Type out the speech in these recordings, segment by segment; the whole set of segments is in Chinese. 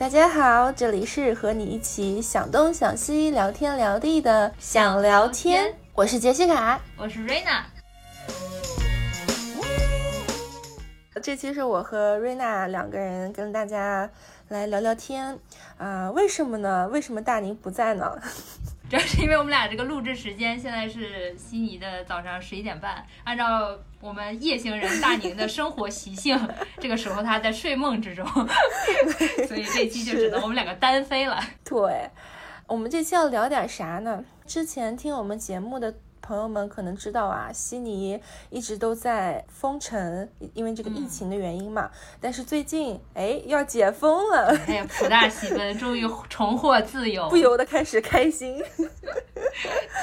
大家好，这里是和你一起想东想西、聊天聊地的想聊天，我是杰西卡，我是瑞娜。这期是我和瑞娜两个人跟大家来聊聊天啊，为什么呢？为什么大宁不在呢？主要是因为我们俩这个录制时间现在是悉尼的早上十一点半，按照我们夜行人大宁的生活习性，这个时候他在睡梦之中，所以这期就只能我们两个单飞了。对，我们这期要聊点啥呢？之前听我们节目的。朋友们可能知道啊，悉尼一直都在封城，因为这个疫情的原因嘛。但是最近，哎，要解封了，哎呀，普大喜奔，终于重获自由，不由得开始开心，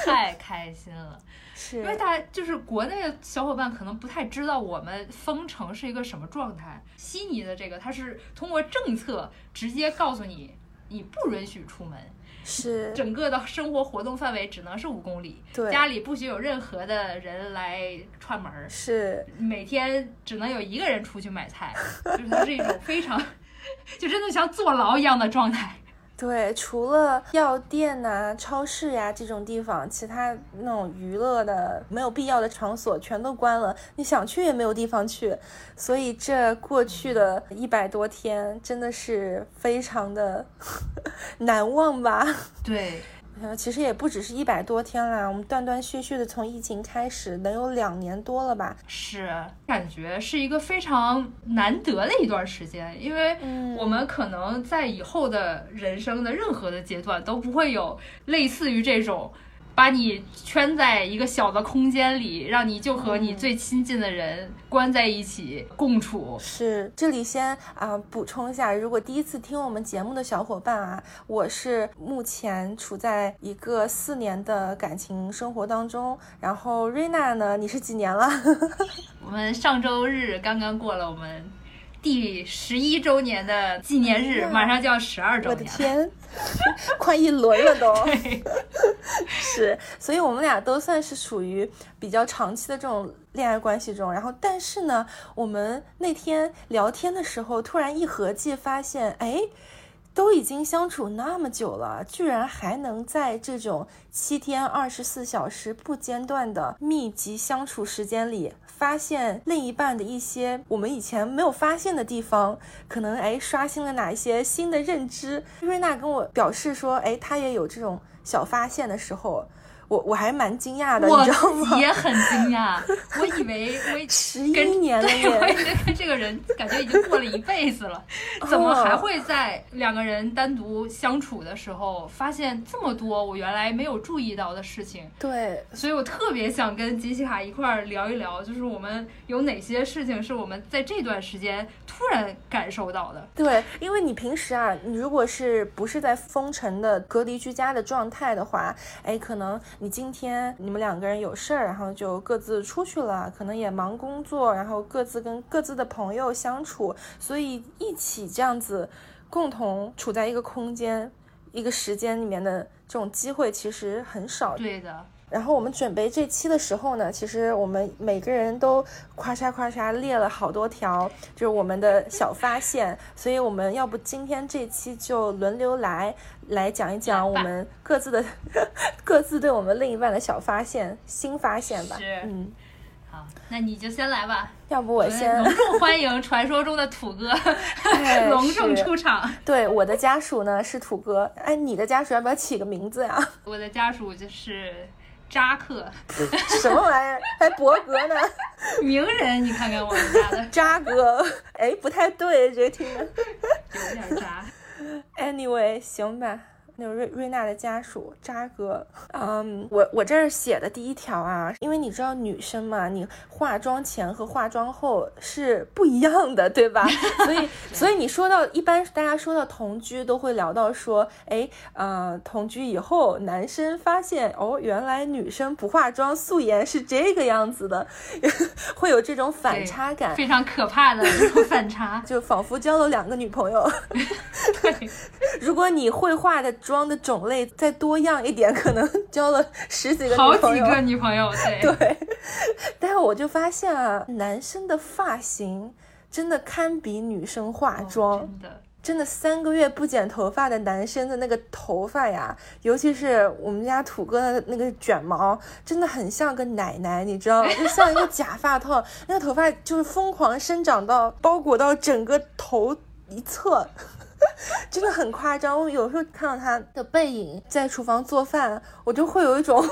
太开心了。是，因为大家就是国内的小伙伴可能不太知道我们封城是一个什么状态。悉尼的这个，它是通过政策直接告诉你，你不允许出门。是整个的生活活动范围只能是五公里，对，家里不许有任何的人来串门儿，是每天只能有一个人出去买菜，就是它是一种非常，就真的像坐牢一样的状态。对，除了药店呐、超市呀这种地方，其他那种娱乐的没有必要的场所全都关了，你想去也没有地方去。所以这过去的一百多天真的是非常的 难忘吧？对。其实也不只是一百多天啦，我们断断续续的从疫情开始，能有两年多了吧？是，感觉是一个非常难得的一段时间，因为我们可能在以后的人生的任何的阶段都不会有类似于这种。把你圈在一个小的空间里，让你就和你最亲近的人关在一起共处。是，这里先啊补充一下，如果第一次听我们节目的小伙伴啊，我是目前处在一个四年的感情生活当中。然后瑞娜呢，你是几年了？我们上周日刚刚过了我们第十一周年的纪念日，马上就要十二周年。我的天！快一轮了都，是，所以我们俩都算是属于比较长期的这种恋爱关系中。然后，但是呢，我们那天聊天的时候，突然一合计，发现，哎。都已经相处那么久了，居然还能在这种七天二十四小时不间断的密集相处时间里，发现另一半的一些我们以前没有发现的地方，可能哎刷新了哪一些新的认知。瑞娜跟我表示说，哎，她也有这种小发现的时候。我我还蛮惊讶的，你知道吗？也很惊讶，我以为我十一年了，对，我以为跟这个人感觉已经过了一辈子了，怎么还会在两个人单独相处的时候发现这么多我原来没有注意到的事情？对，所以我特别想跟杰西卡一块儿聊一聊，就是我们有哪些事情是我们在这段时间突然感受到的？对，因为你平时啊，你如果是不是在封城的隔离居家的状态的话，哎，可能。你今天你们两个人有事儿，然后就各自出去了，可能也忙工作，然后各自跟各自的朋友相处，所以一起这样子共同处在一个空间、一个时间里面的这种机会其实很少。对的。然后我们准备这期的时候呢，其实我们每个人都夸嚓夸嚓列了好多条，就是我们的小发现。所以我们要不今天这期就轮流来，来讲一讲我们各自的 各自对我们另一半的小发现、新发现吧。是，嗯，好，那你就先来吧。要不我先隆重欢迎传说中的土哥隆重出场。对，我的家属呢是土哥。哎，你的家属要不要起个名字呀？我的家属就是。扎克，什么玩意儿？还博格呢？名人，你看看我们家的 扎哥，哎，不太对，这听着有点扎。Anyway，行吧。那个瑞瑞娜的家属扎哥，嗯，我我这儿写的第一条啊，因为你知道女生嘛，你化妆前和化妆后是不一样的，对吧？所以所以你说到一般大家说到同居都会聊到说，哎，呃，同居以后男生发现哦，原来女生不化妆素颜是这个样子的，会有这种反差感，非常可怕的这种反差，就仿佛交了两个女朋友。如果你会化的。妆的种类再多样一点，可能交了十几个好几个女朋友，对对。但是我就发现啊，男生的发型真的堪比女生化妆，真的真的三个月不剪头发的男生的那个头发呀，尤其是我们家土哥的那个卷毛，真的很像个奶奶，你知道吗？就像一个假发套，那个头发就是疯狂生长到包裹到整个头一侧。真的很夸张，我有时候看到他的背影在厨房做饭，我就会有一种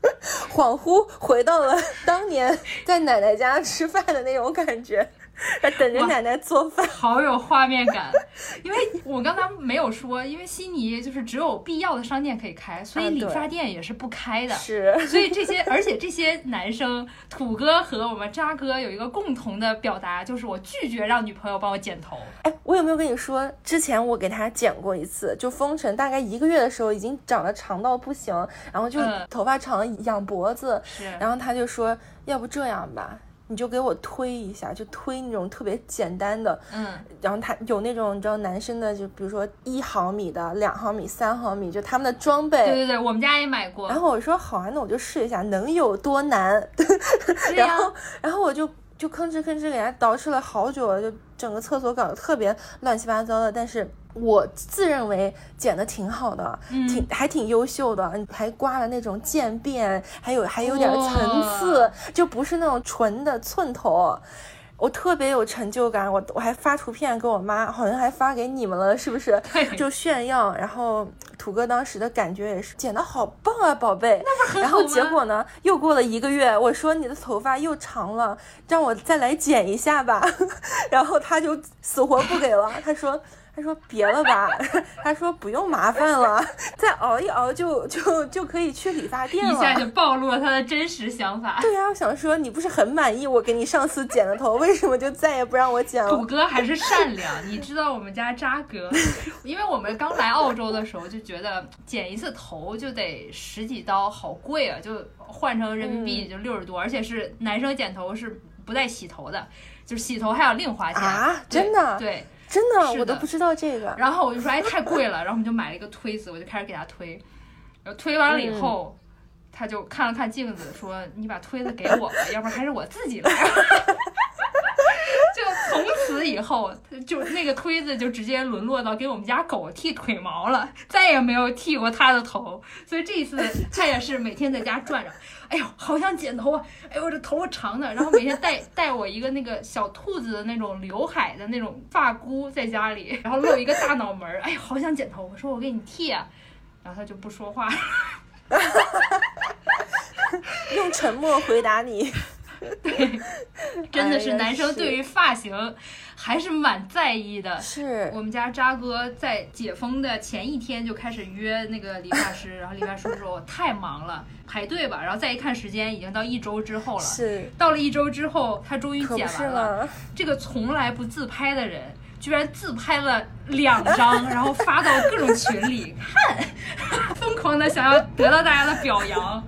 恍惚回到了当年在奶奶家吃饭的那种感觉。在等着奶奶做饭，好有画面感。因为我刚才没有说，因为悉尼就是只有必要的商店可以开，所以理发店也是不开的。是，所以这些，而且这些男生土哥和我们渣哥有一个共同的表达，就是我拒绝让女朋友帮我剪头。哎，我有没有跟你说，之前我给他剪过一次，就封城大概一个月的时候，已经长得长到不行，然后就头发长仰脖子，然后他就说，要不这样吧。你就给我推一下，就推那种特别简单的，嗯，然后他有那种你知道男生的，就比如说一毫米的、两毫米、三毫米，就他们的装备。对对对，我们家也买过。然后我说好啊，那我就试一下，能有多难？然后然后我就就吭哧吭哧给他捯饬了好久，就整个厕所搞得特别乱七八糟的，但是。我自认为剪的挺好的，挺还挺优秀的，还刮了那种渐变，还有还有点层次，就不是那种纯的寸头。我特别有成就感，我我还发图片给我妈，好像还发给你们了，是不是？就炫耀。然后土哥当时的感觉也是剪的好棒啊，宝贝。然后结果呢，又过了一个月，我说你的头发又长了，让我再来剪一下吧。然后他就死活不给了，他说。他说别了吧，他说不用麻烦了，再熬一熬就就就可以去理发店了。一下就暴露了他的真实想法。对呀，我想说你不是很满意我给你上次剪的头，为什么就再也不让我剪了？土哥还是善良，你知道我们家渣哥，因为我们刚来澳洲的时候就觉得剪一次头就得十几刀，好贵啊，就换成人民币就六十多，而且是男生剪头是不带洗头的，就是洗头还要另花钱啊，真的对。真的，我都不知道这个。然后我就说，哎，太贵了。然后我们就买了一个推子，我就开始给他推。然后推完了以后，他就看了看镜子，说：“你把推子给我吧，要不然还是我自己来。”从此以后，就那个推子就直接沦落到给我们家狗剃腿毛了，再也没有剃过它的头。所以这一次它也是每天在家转着。哎呦，好想剪头啊！哎呦，我这头发长的，然后每天带带我一个那个小兔子的那种刘海的那种发箍在家里，然后露一个大脑门儿。哎呦，好想剪头！我说我给你剃啊，然后他就不说话，用沉默回答你。对，真的是男生对于发型还是蛮在意的。是我们家渣哥在解封的前一天就开始约那个理发师，然后理发师说我太忙了，排队吧。然后再一看时间，已经到一周之后了。是到了一周之后，他终于剪完了。这个从来不自拍的人，居然自拍了两张，然后发到各种群里 看，疯狂的想要得到大家的表扬。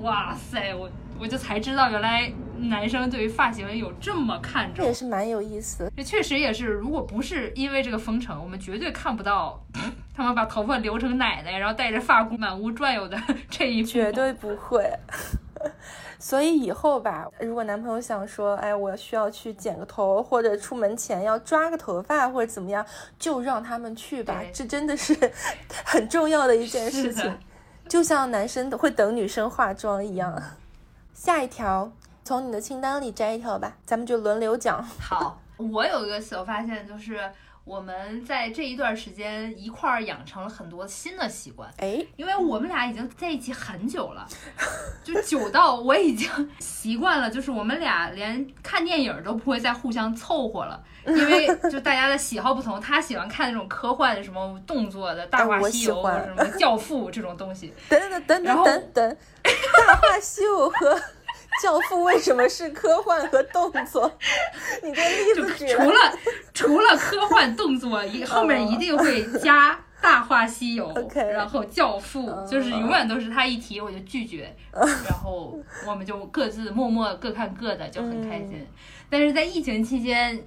哇塞，我。我就才知道，原来男生对于发型有这么看重，这也是蛮有意思。这确实也是，如果不是因为这个封城，我们绝对看不到他们把头发留成奶奶，然后带着发箍满屋转悠的 这一绝对不会。所以以后吧，如果男朋友想说，哎，我需要去剪个头，或者出门前要抓个头发，或者怎么样，就让他们去吧。这真的是 很重要的一件事情，就像男生会等女生化妆一样。下一条，从你的清单里摘一条吧，咱们就轮流讲。好，我有一个小发现，就是我们在这一段时间一块儿养成了很多新的习惯。哎，因为我们俩已经在一起很久了，就久到我已经习惯了，就是我们俩连看电影都不会再互相凑合了，因为就大家的喜好不同，他喜欢看那种科幻的什么动作的 《大话西游》什么《教父》这种东西。等等等等等等。大话西游和教父为什么是科幻和动作？你这例子举除了除了科幻动作，一后面一定会加大话西游，然后教父就是永远都是他一提我就拒绝，然后我们就各自默默各看各的，就很开心。但是在疫情期间，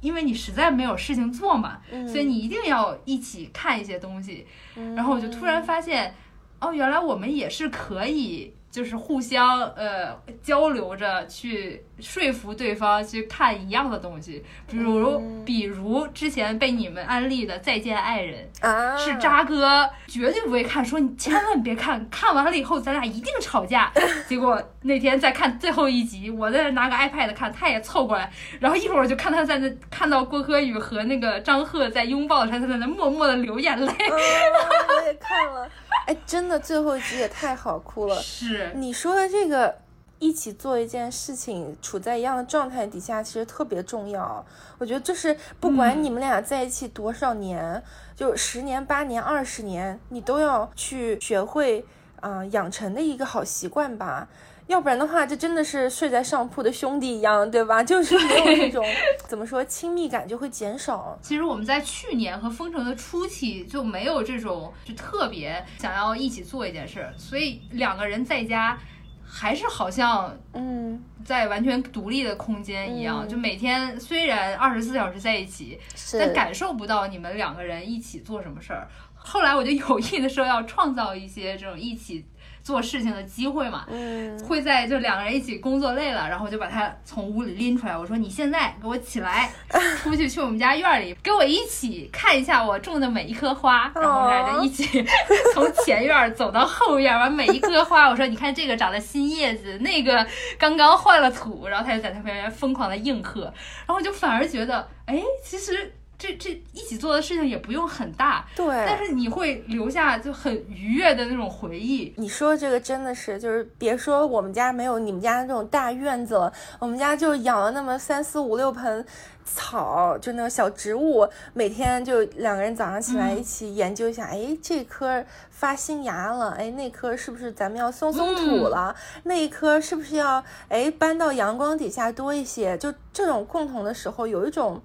因为你实在没有事情做嘛，所以你一定要一起看一些东西，然后我就突然发现。哦，原来我们也是可以，就是互相呃交流着去说服对方去看一样的东西，比如比如之前被你们安利的《再见爱人》啊，是渣哥绝对不会看，说你千万别看，看完了以后咱俩一定吵架。结果那天在看最后一集，我在那拿个 iPad 看，他也凑过来，然后一会儿就看他在那看到郭柯宇和那个张赫在拥抱的时候，他在那默默的流眼泪。我也看了，哎，真的最后一集也太好哭了。是。你说的这个一起做一件事情，处在一样的状态底下，其实特别重要。我觉得就是不管你们俩在一起多少年，就十年、八年、二十年，你都要去学会啊养成的一个好习惯吧。要不然的话，这真的是睡在上铺的兄弟一样，对吧？就是没有那种怎么说亲密感就会减少。其实我们在去年和封城的初期就没有这种就特别想要一起做一件事，所以两个人在家还是好像嗯在完全独立的空间一样，就每天虽然二十四小时在一起，但感受不到你们两个人一起做什么事儿。后来我就有意的说要创造一些这种一起。做事情的机会嘛，嗯，会在就两个人一起工作累了，然后就把他从屋里拎出来，我说你现在给我起来，出去去我们家院里，跟我一起看一下我种的每一棵花，然后我们俩就一起从前院走到后院，把每一棵花，我说你看这个长了新叶子，那个刚刚换了土，然后他就在他旁边疯狂的应和，然后就反而觉得，哎，其实。这这一起做的事情也不用很大，对，但是你会留下就很愉悦的那种回忆。你说这个真的是，就是别说我们家没有你们家那种大院子了，我们家就养了那么三四五六盆草，就那种小植物，每天就两个人早上起来一起研究一下，哎，这棵发新芽了，哎，那棵是不是咱们要松松土了？那一棵是不是要哎搬到阳光底下多一些？就这种共同的时候，有一种。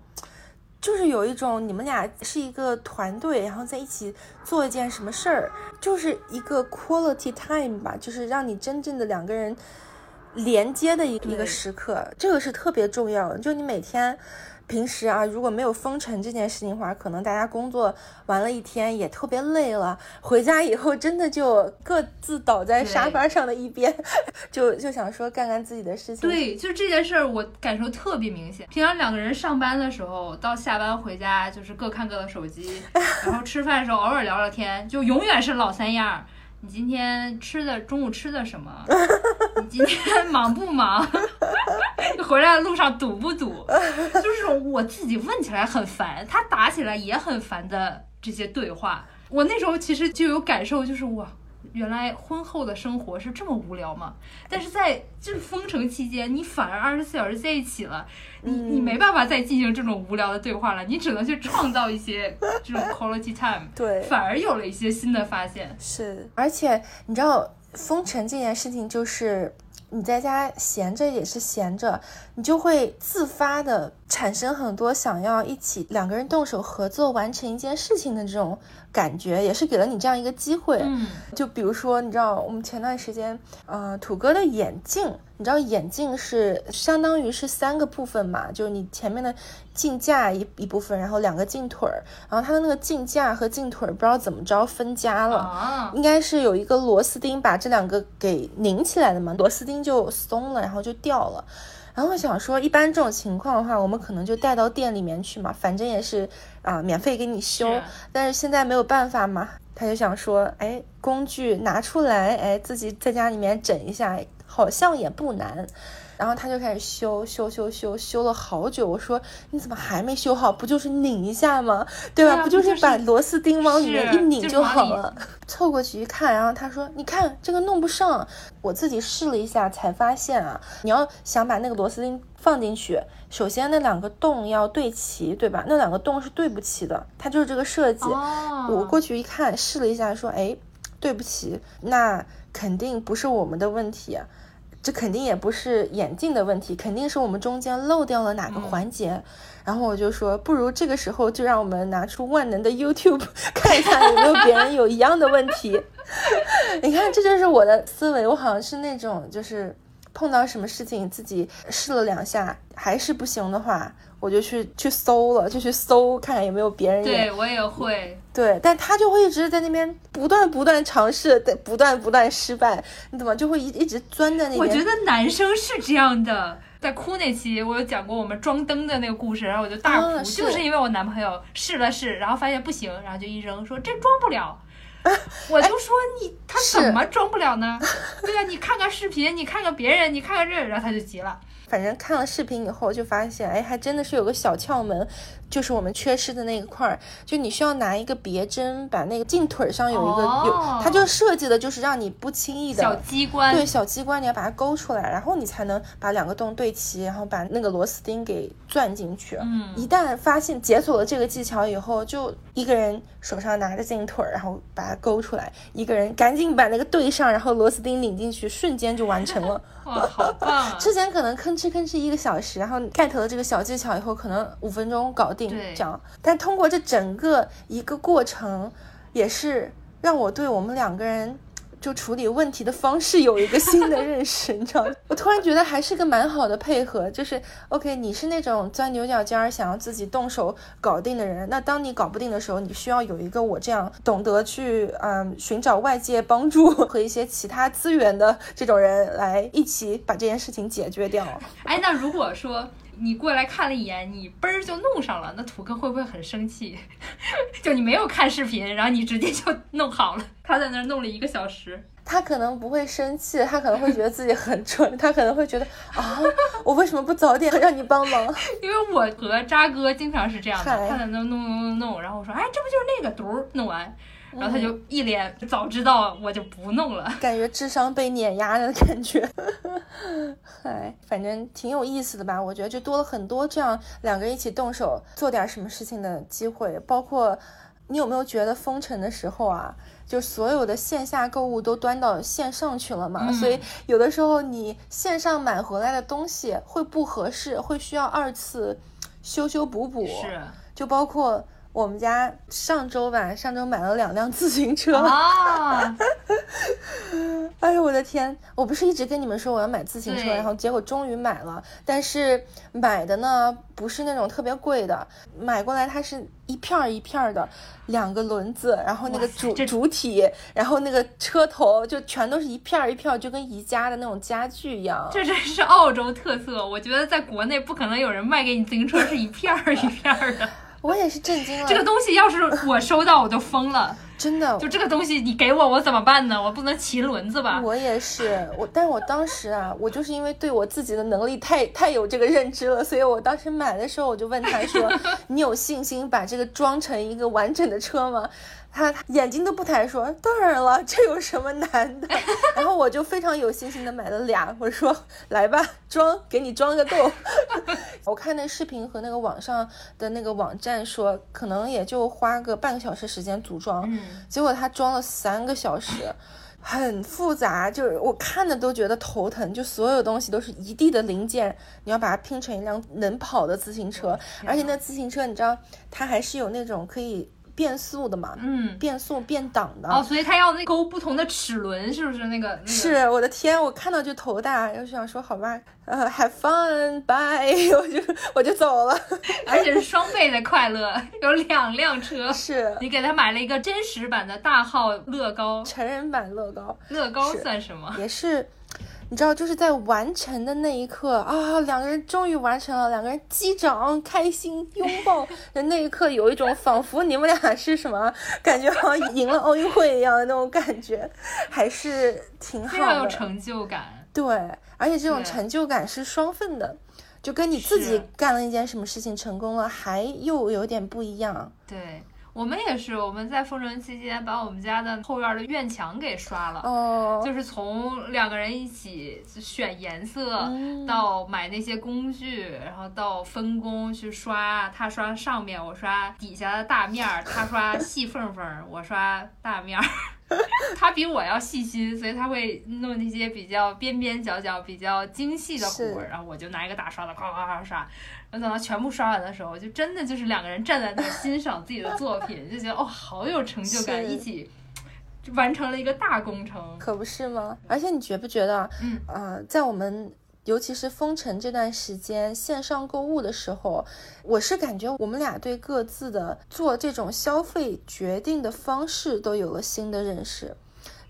就是有一种你们俩是一个团队，然后在一起做一件什么事儿，就是一个 quality time 吧，就是让你真正的两个人连接的一一个时刻，这个是特别重要的。就你每天。平时啊，如果没有封城这件事情的话，可能大家工作完了一天也特别累了，回家以后真的就各自倒在沙发上的一边，就就想说干干自己的事情。对，就这件事儿我感受特别明显。平常两个人上班的时候，到下班回家就是各看各的手机，然后吃饭的时候偶尔聊聊天，就永远是老三样。你今天吃的中午吃的什么？你今天忙不忙？你回来的路上堵不堵？就是这种我自己问起来很烦，他打起来也很烦的这些对话。我那时候其实就有感受，就是我。原来婚后的生活是这么无聊吗？但是在就是封城期间，你反而二十四小时在一起了，你你没办法再进行这种无聊的对话了，你只能去创造一些这种 quality time，对，反而有了一些新的发现。是，而且你知道封城这件事情，就是你在家闲着也是闲着，你就会自发的产生很多想要一起两个人动手合作完成一件事情的这种。感觉也是给了你这样一个机会，嗯，就比如说，你知道我们前段时间，呃，土哥的眼镜，你知道眼镜是相当于是三个部分嘛，就是你前面的镜架一一部分，然后两个镜腿儿，然后它的那个镜架和镜腿儿不知道怎么着分家了，应该是有一个螺丝钉把这两个给拧起来的嘛，螺丝钉就松了，然后就掉了。然后想说，一般这种情况的话，我们可能就带到店里面去嘛，反正也是啊，免费给你修。但是现在没有办法嘛，他就想说，哎，工具拿出来，哎，自己在家里面整一下，好像也不难。然后他就开始修修修修修了好久，我说你怎么还没修好？不就是拧一下吗？对吧？不就是把螺丝钉往里面一拧就好了？凑过去一看，然后他说：“你看这个弄不上。”我自己试了一下，才发现啊，你要想把那个螺丝钉放进去，首先那两个洞要对齐，对吧？那两个洞是对不齐的，它就是这个设计。我过去一看，试了一下，说：“哎，对不起，那肯定不是我们的问题。”这肯定也不是眼镜的问题，肯定是我们中间漏掉了哪个环节。然后我就说，不如这个时候就让我们拿出万能的 YouTube 看一下有没有别人有一样的问题。你看，这就是我的思维，我好像是那种就是碰到什么事情自己试了两下还是不行的话，我就去去搜了，就去搜看看有没有别人对我也会。对，但他就会一直在那边不断不断尝试，不断不断失败，你怎么就会一一直钻在那边？我觉得男生是这样的。在哭那期，我有讲过我们装灯的那个故事，然后我就大哭，就是因为我男朋友试了试，然后发现不行，然后就一扔，说这装不了。我就说你他怎么装不了呢？对呀，你看看视频，你看看别人，你看看这，然后他就急了。反正看了视频以后就发现，哎，还真的是有个小窍门，就是我们缺失的那一块儿，就你需要拿一个别针把那个镜腿上有一个有，它就设计的就是让你不轻易的小机关，对小机关你要把它勾出来，然后你才能把两个洞对齐，然后把那个螺丝钉给钻进去。嗯，一旦发现解锁了这个技巧以后，就一个人手上拿着镜腿，然后把它勾出来，一个人赶紧把那个对上，然后螺丝钉拧进去，瞬间就完成了。哇，好棒！之前可能吭哧吭哧一个小时，然后 get 了这个小技巧以后，可能五分钟搞定这样。但通过这整个一个过程，也是让我对我们两个人。就处理问题的方式有一个新的认识，你知道吗？我突然觉得还是个蛮好的配合。就是 OK，你是那种钻牛角尖儿，想要自己动手搞定的人。那当你搞不定的时候，你需要有一个我这样懂得去嗯寻找外界帮助 和一些其他资源的这种人来一起把这件事情解决掉。哎，那如果说。你过来看了一眼，你嘣儿就弄上了，那土哥会不会很生气？就你没有看视频，然后你直接就弄好了，他在那儿弄了一个小时。他可能不会生气，他可能会觉得自己很蠢，他可能会觉得啊，我为什么不早点让你帮忙？因为我和渣哥经常是这样的，他在那弄弄弄弄，然后我说，哎，这不就是那个嘟弄完。然后他就一脸早知道我就不弄了，感觉智商被碾压的感觉。嗨，反正挺有意思的吧？我觉得就多了很多这样两个人一起动手做点什么事情的机会。包括你有没有觉得封城的时候啊，就所有的线下购物都端到线上去了嘛？所以有的时候你线上买回来的东西会不合适，会需要二次修修补补。是，就包括。我们家上周吧，上周买了两辆自行车。啊！哎呦我的天！我不是一直跟你们说我要买自行车，然后结果终于买了。但是买的呢不是那种特别贵的，买过来它是一片儿一片儿的，两个轮子，然后那个主主体，然后那个车头就全都是一片儿一片儿，就跟宜家的那种家具一样。这真是澳洲特色，我觉得在国内不可能有人卖给你自行车是一片儿一片儿的。我也是震惊了，这个东西要是我收到我就疯了，真的。就这个东西你给我我怎么办呢？我不能骑轮子吧？我也是，我但是我当时啊，我就是因为对我自己的能力太太有这个认知了，所以我当时买的时候我就问他说：“你有信心把这个装成一个完整的车吗？”他眼睛都不抬说：“当然了，这有什么难的？” 然后我就非常有信心的买了俩，我说：“来吧，装，给你装个够。”我看那视频和那个网上的那个网站说，可能也就花个半个小时时间组装，结果他装了三个小时，很复杂，就是我看的都觉得头疼，就所有东西都是一地的零件，你要把它拼成一辆能跑的自行车，而且那自行车你知道，它还是有那种可以。变速的嘛，嗯，变速变档的哦，所以它要那勾不同的齿轮，是不是那个？是我的天，我看到就头大，又想说好吧，呃，have fun，bye，我就我就走了，而且是双倍的快乐，有两辆车，是你给他买了一个真实版的大号乐高，成人版乐高，乐高算什么？也是。你知道，就是在完成的那一刻啊，两个人终于完成了，两个人击掌、开心、拥抱的那一刻，有一种仿佛你们俩是什么感觉，好像赢了奥运会一样的那种感觉，还是挺好的，非常有成就感。对，而且这种成就感是双份的，就跟你自己干了一件什么事情成功了，还又有点不一样。对。我们也是，我们在封城期间把我们家的后院的院墙给刷了，哦，就是从两个人一起选颜色，到买那些工具，然后到分工去刷，他刷上面，我刷底下的大面儿，他刷细缝缝，我刷大面儿。他比我要细心，所以他会弄那些比较边边角角、比较精细的活儿，然后我就拿一个大刷子咵咵咵刷。然后等到全部刷完的时候，就真的就是两个人站在那欣赏自己的作品，就觉得哦，好有成就感，一起完成了一个大工程，可不是吗？而且你觉不觉得，嗯呃，在我们尤其是封城这段时间，线上购物的时候，我是感觉我们俩对各自的做这种消费决定的方式都有了新的认识。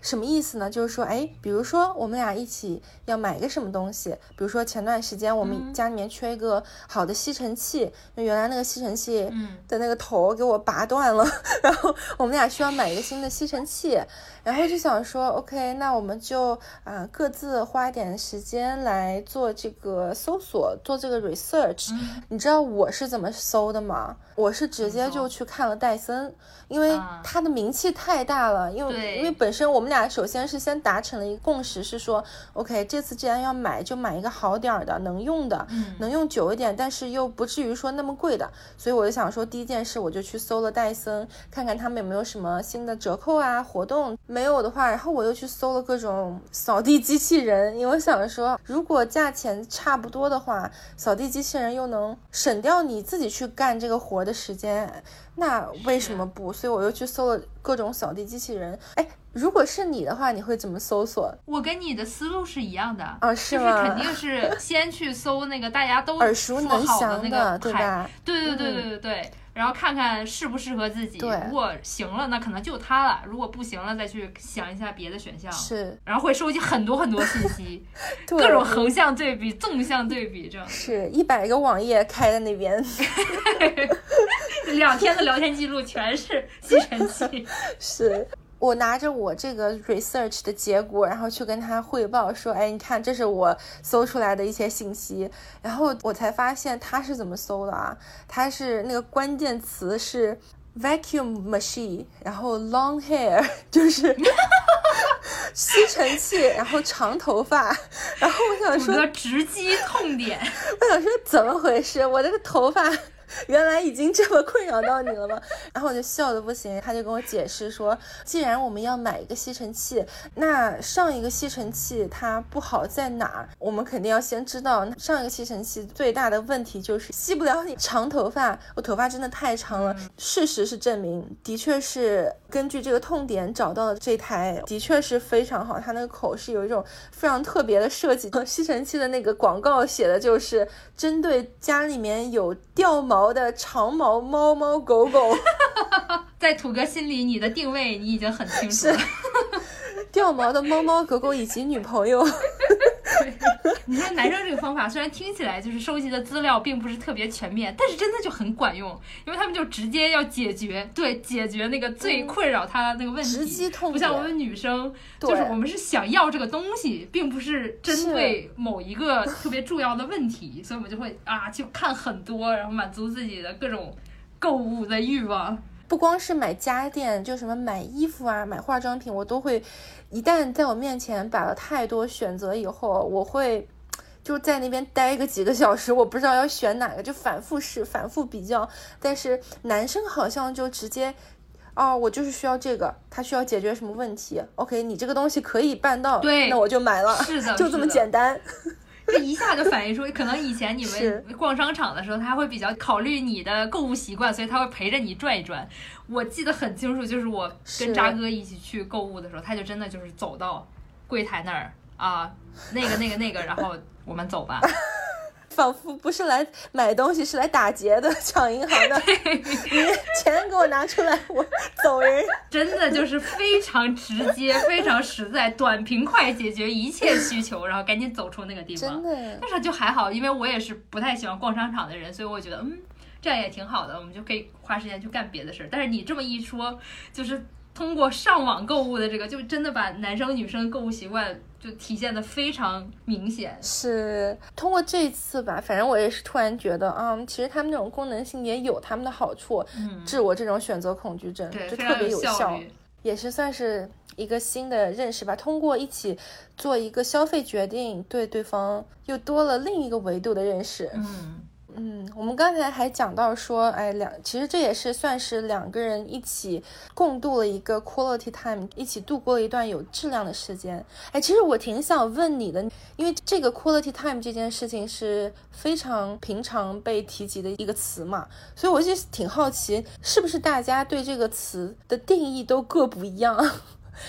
什么意思呢？就是说，哎，比如说我们俩一起要买个什么东西，比如说前段时间我们家里面缺一个好的吸尘器，那原来那个吸尘器的那个头给我拔断了，然后我们俩需要买一个新的吸尘器，然后就想说，OK，那我们就啊各自花一点时间来做这个搜索，做这个 research。你知道我是怎么搜的吗？我是直接就去看了戴森，因为它的名气太大了，因为因为本身我们。俩首先是先达成了一个共识，是说，OK，这次既然要买，就买一个好点儿的，能用的，能用久一点，但是又不至于说那么贵的。所以我就想说，第一件事我就去搜了戴森，看看他们有没有什么新的折扣啊活动。没有的话，然后我又去搜了各种扫地机器人，因为我想说，如果价钱差不多的话，扫地机器人又能省掉你自己去干这个活的时间，那为什么不？所以我又去搜了各种扫地机器人。哎。如果是你的话，你会怎么搜索？我跟你的思路是一样的啊，是吗？就是肯定是先去搜那个大家都 耳熟能详的，对吧？对对对对对对，然后看看适不适合自己。如果行了，那可能就它了；如果不行了，再去想一下别的选项。是，然后会收集很多很多信息，各种横向对比、纵向对比，这样。是一百个网页开在那边，两天的聊天记录全是吸尘器。是。我拿着我这个 research 的结果，然后去跟他汇报说，哎，你看，这是我搜出来的一些信息。然后我才发现他是怎么搜的啊？他是那个关键词是 vacuum machine，然后 long hair，就是 吸尘器，然后长头发。然后我想说，直击痛点。我想说，怎么回事？我这个头发。原来已经这么困扰到你了吗？然后我就笑的不行，他就跟我解释说，既然我们要买一个吸尘器，那上一个吸尘器它不好在哪儿？我们肯定要先知道上一个吸尘器最大的问题就是吸不了你长头发。我头发真的太长了。事实是证明，的确是根据这个痛点找到的这台的确是非常好，它那个口是有一种非常特别的设计。吸尘器的那个广告写的就是针对家里面有掉毛。毛的长毛猫猫狗狗，在土哥心里，你的定位你已经很清楚了。掉毛的猫猫狗狗以及女朋友。你说男生这个方法虽然听起来就是收集的资料并不是特别全面，但是真的就很管用，因为他们就直接要解决，对，解决那个最困扰他那个问题。直击痛不像我们女生，就是我们是想要这个东西，并不是针对某一个特别重要的问题，所以我们就会啊去看很多，然后满足自己的各种购物的欲望。不光是买家电，就什么买衣服啊、买化妆品，我都会。一旦在我面前摆了太多选择以后，我会就在那边待个几个小时，我不知道要选哪个，就反复试、反复比较。但是男生好像就直接，哦，我就是需要这个，他需要解决什么问题？OK，你这个东西可以办到，对，那我就买了，是的，就这么简单。这一下就反映出，可能以前你们逛商场的时候，他会比较考虑你的购物习惯，所以他会陪着你转一转。我记得很清楚，就是我跟渣哥一起去购物的时候，他就真的就是走到柜台那儿啊，那个那个那个，然后我们走吧。仿佛不是来买东西，是来打劫的，抢银行的。你钱给我拿出来，我走人。真的就是非常直接、非常实在，短平快解决一切需求，然后赶紧走出那个地方。真的。但是就还好，因为我也是不太喜欢逛商场的人，所以我觉得嗯，这样也挺好的，我们就可以花时间去干别的事儿。但是你这么一说，就是通过上网购物的这个，就真的把男生女生购物习惯。就体现的非常明显，是通过这次吧，反正我也是突然觉得啊，其实他们那种功能性也有他们的好处，治我这种选择恐惧症，就特别有效，也是算是一个新的认识吧。通过一起做一个消费决定，对对方又多了另一个维度的认识，嗯。嗯，我们刚才还讲到说，哎，两其实这也是算是两个人一起共度了一个 quality time，一起度过了一段有质量的时间。哎，其实我挺想问你的，因为这个 quality time 这件事情是非常平常被提及的一个词嘛，所以我就挺好奇，是不是大家对这个词的定义都各不一样？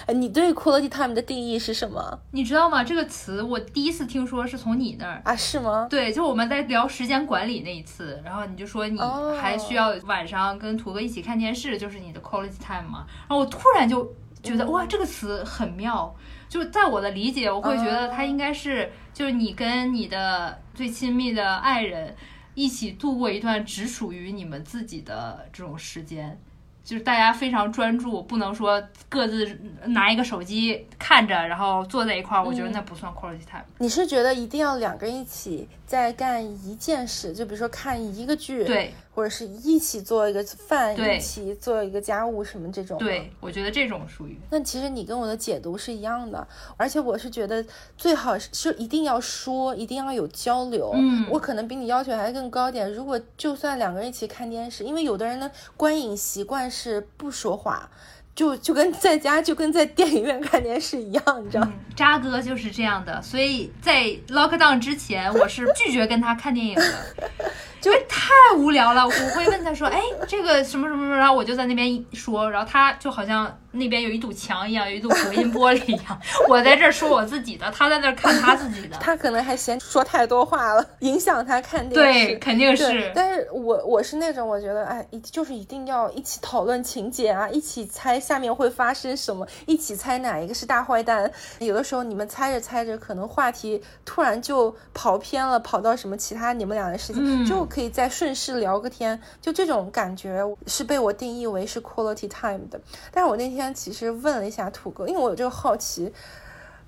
哎，你对 quality time 的定义是什么？你知道吗？这个词我第一次听说是从你那儿啊？是吗？对，就我们在聊时间管理那一次，然后你就说你还需要晚上跟图哥一起看电视，就是你的 quality time 嘛。然后我突然就觉得哇，这个词很妙。就在我的理解，我会觉得它应该是就是你跟你的最亲密的爱人一起度过一段只属于你们自己的这种时间。就是大家非常专注，不能说各自拿一个手机看着，然后坐在一块儿。我觉得那不算 quality time。你是觉得一定要两个人一起在干一件事，就比如说看一个剧，对。或者是一起做一个饭，一起做一个家务什么这种。对，我觉得这种属于。那其实你跟我的解读是一样的，而且我是觉得最好是一定要说，一定要有交流。嗯，我可能比你要求还更高点。如果就算两个人一起看电视，因为有的人的观影习惯是不说话。就就跟在家就跟在电影院看电视一样，你知道吗？渣哥就是这样的，所以在 lock down 之前，我是拒绝跟他看电影的，就太无聊了。我会问他说：“哎，这个什么什么什么？”然后我就在那边说，然后他就好像。那边有一堵墙一样，有一堵隔音玻璃一样。我在这儿说我自己的，他在那儿看他自己的。他可能还嫌说太多话了，影响他看电视。对，肯定是。但是我我是那种，我觉得哎，一就是一定要一起讨论情节啊，一起猜下面会发生什么，一起猜哪一个是大坏蛋。有的时候你们猜着猜着，可能话题突然就跑偏了，跑到什么其他你们俩的事情，就可以再顺势聊个天。就这种感觉是被我定义为是 quality time 的。但是我那天。其实问了一下土哥，因为我有这个好奇，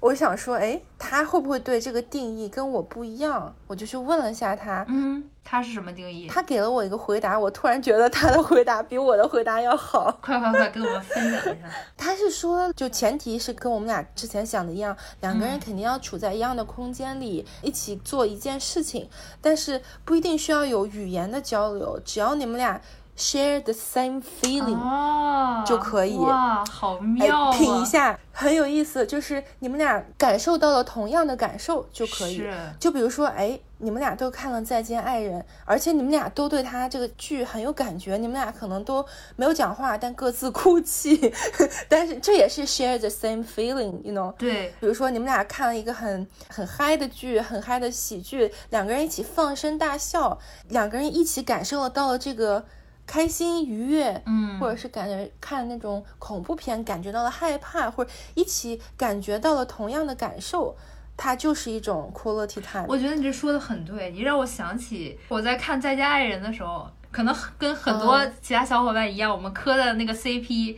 我想说，哎，他会不会对这个定义跟我不一样？我就去问了一下他，嗯，他是什么定义？他给了我一个回答，我突然觉得他的回答比我的回答要好。快快快，跟我们分享一下。他是说，就前提是跟我们俩之前想的一样，两个人肯定要处在一样的空间里，一起做一件事情，但是不一定需要有语言的交流，只要你们俩。Share the same feeling 就可以哇，好妙啊！品一下，很有意思，就是你们俩感受到了同样的感受就可以。就比如说，哎，你们俩都看了《再见爱人》，而且你们俩都对他这个剧很有感觉，你们俩可能都没有讲话，但各自哭泣。但是这也是 share the same feeling，you know？对。比如说，你们俩看了一个很很嗨的剧，很嗨的喜剧，两个人一起放声大笑，两个人一起感受到了这个。开心愉悦，嗯，或者是感觉看那种恐怖片，感觉到了害怕，或者一起感觉到了同样的感受，它就是一种 quality time。我觉得你这说的很对，你让我想起我在看《再见爱人》的时候。可能跟很多其他小伙伴一样，我们磕的那个 CP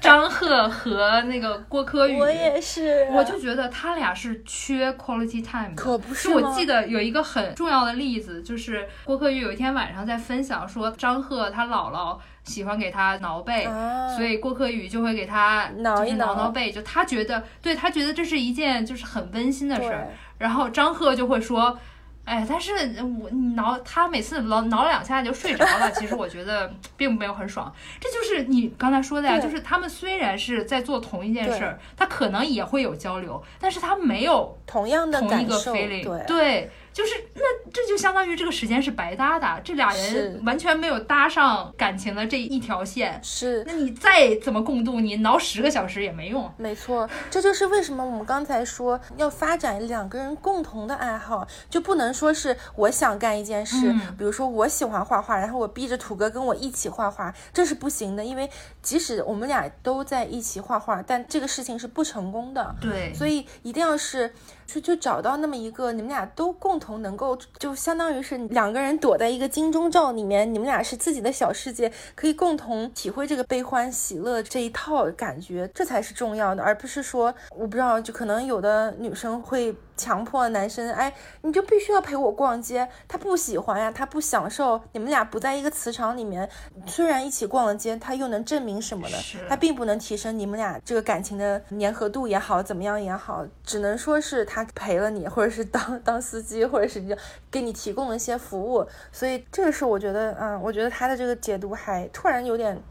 张赫和那个郭柯宇，我也是，我就觉得他俩是缺 quality time 的。可不是。就我记得有一个很重要的例子，就是郭柯宇有一天晚上在分享说，张赫他姥姥喜欢给他挠背，所以郭柯宇就会给他挠一挠。挠背，就他觉得对他觉得这是一件就是很温馨的事儿，然后张赫就会说。哎，但是我挠他每次挠挠两下就睡着了，其实我觉得并没有很爽。这就是你刚才说的呀，就是他们虽然是在做同一件事儿，他可能也会有交流，但是他没有同样的同一个 feeling，对。就是那这就相当于这个时间是白搭的，这俩人完全没有搭上感情的这一条线。是，那你再怎么共度，你挠十个小时也没用。没错，这就是为什么我们刚才说要发展两个人共同的爱好，就不能说是我想干一件事，比如说我喜欢画画，然后我逼着土哥跟我一起画画，这是不行的，因为即使我们俩都在一起画画，但这个事情是不成功的。对，所以一定要是。就就找到那么一个，你们俩都共同能够，就相当于是两个人躲在一个金钟罩里面，你们俩是自己的小世界，可以共同体会这个悲欢喜乐这一套感觉，这才是重要的，而不是说我不知道，就可能有的女生会。强迫男生，哎，你就必须要陪我逛街。他不喜欢呀，他不享受。你们俩不在一个磁场里面，虽然一起逛了街，他又能证明什么呢？他并不能提升你们俩这个感情的粘合度也好，怎么样也好，只能说是他陪了你，或者是当 当司机，或者是给你提供了一些服务。所以这个是我觉得，嗯，我觉得他的这个解读还突然有点。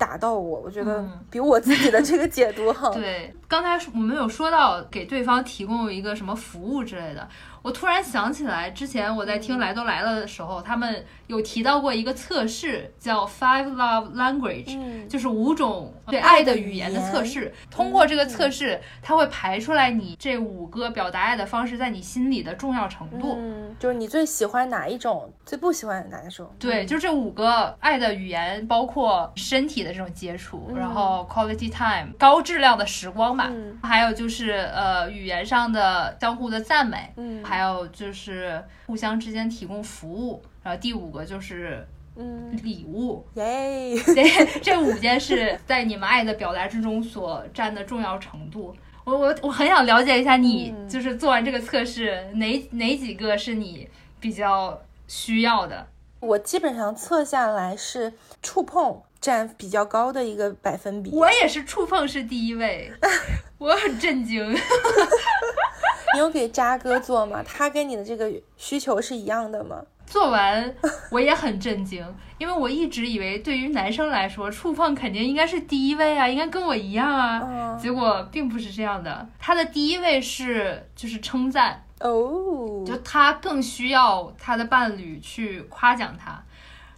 打到我，我觉得比我自己的这个解读好。对，刚才我们有说到给对方提供一个什么服务之类的。我突然想起来，之前我在听来都来了的时候，他们有提到过一个测试，叫 Five Love Language，就是五种对爱的语言的测试。通过这个测试，它会排出来你这五个表达爱的方式在你心里的重要程度。嗯，就是你最喜欢哪一种，最不喜欢哪一种。对，就这五个爱的语言，包括身体的这种接触，然后 quality time 高质量的时光吧，还有就是呃语言上的相互的赞美。嗯。还有就是互相之间提供服务，然后第五个就是嗯礼物，耶，对，这五件事在你们爱的表达之中所占的重要程度，我我我很想了解一下你，就是做完这个测试哪哪几个是你比较需要的？我基本上测下来是触碰占比较高的一个百分比，我也是触碰是第一位，我很震惊。你有给渣哥做吗？他跟你的这个需求是一样的吗？做完我也很震惊，因为我一直以为对于男生来说，触碰肯定应该是第一位啊，应该跟我一样啊。结果并不是这样的，他的第一位是就是称赞哦，就他更需要他的伴侣去夸奖他。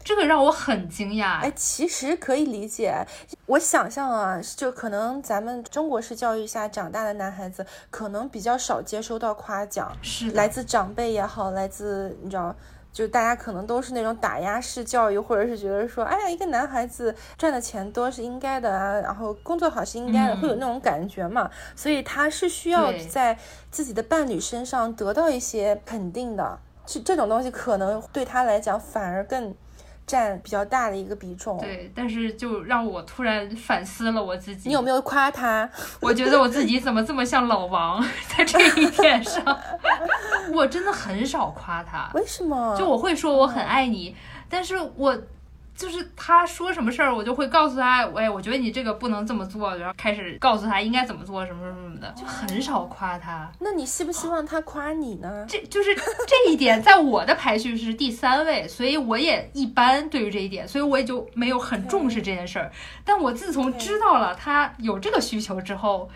这个让我很惊讶，哎，其实可以理解。我想象啊，就可能咱们中国式教育下长大的男孩子，可能比较少接收到夸奖，是来自长辈也好，来自你知道，就大家可能都是那种打压式教育，或者是觉得说，哎呀，一个男孩子赚的钱多是应该的啊，然后工作好是应该的，会有那种感觉嘛。所以他是需要在自己的伴侣身上得到一些肯定的，这这种东西可能对他来讲反而更。占比较大的一个比重，对，但是就让我突然反思了我自己。你有没有夸他？我觉得我自己怎么这么像老王，在这一点上，我真的很少夸他。为什么？就我会说我很爱你，但是我。就是他说什么事儿，我就会告诉他，哎，我觉得你这个不能这么做，然后开始告诉他应该怎么做，什么什么什么的，就很少夸他。那你希不希望他夸你呢？这就是这一点，在我的排序是第三位，所以我也一般对于这一点，所以我也就没有很重视这件事儿。但我自从知道了他有这个需求之后，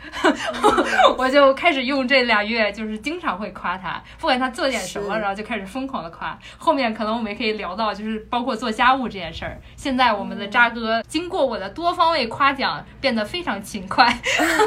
我就开始用这俩月，就是经常会夸他，不管他做点什么，然后就开始疯狂的夸。后面可能我们也可以聊到，就是包括做家务这件事儿。现在我们的渣哥经过我的多方位夸奖，变得非常勤快。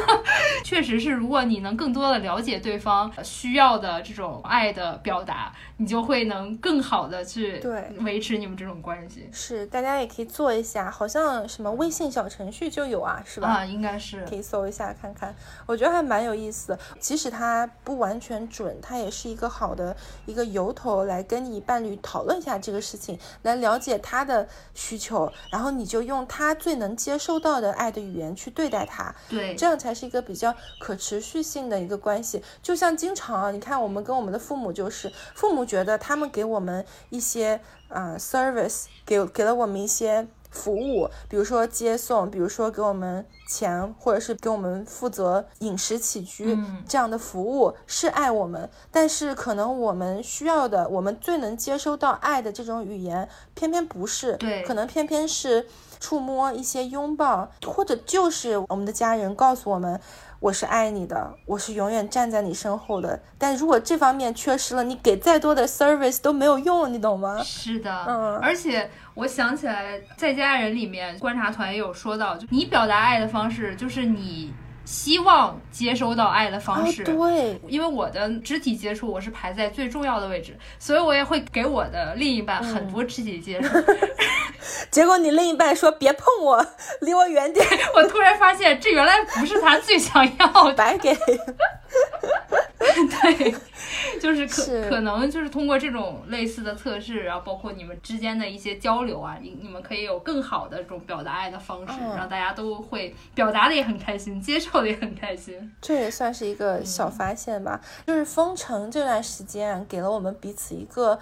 确实是，如果你能更多的了解对方需要的这种爱的表达，你就会能更好的去对维持你们这种关系。是，大家也可以做一下，好像什么微信小程序就有啊，是吧？啊，应该是可以搜一下看看。我觉得还蛮有意思，即使它不完全准，它也是一个好的一个由头来跟你伴侣讨论一下这个事情，来了解他的。需求，然后你就用他最能接收到的爱的语言去对待他，对，这样才是一个比较可持续性的一个关系。就像经常啊，你看我们跟我们的父母，就是父母觉得他们给我们一些啊 service，给给了我们一些。服务，比如说接送，比如说给我们钱，或者是给我们负责饮食起居这样的服务，是爱我们。但是可能我们需要的，我们最能接收到爱的这种语言，偏偏不是，对，可能偏偏是触摸一些拥抱，或者就是我们的家人告诉我们。我是爱你的，我是永远站在你身后的。但如果这方面缺失了，你给再多的 service 都没有用，你懂吗？是的，嗯。而且我想起来，在家人里面，观察团也有说到，就你表达爱的方式，就是你。希望接收到爱的方式，对，因为我的肢体接触我是排在最重要的位置，所以我也会给我的另一半很多肢体接触。结果你另一半说别碰我，离我远点。我突然发现这原来不是他最想要的，白给。对，就是可可能就是通过这种类似的测试，然后包括你们之间的一些交流啊，你你们可以有更好的这种表达爱的方式，让大家都会表达的也很开心，接受的也很开心。这也算是一个小发现吧。就是封城这段时间，给了我们彼此一个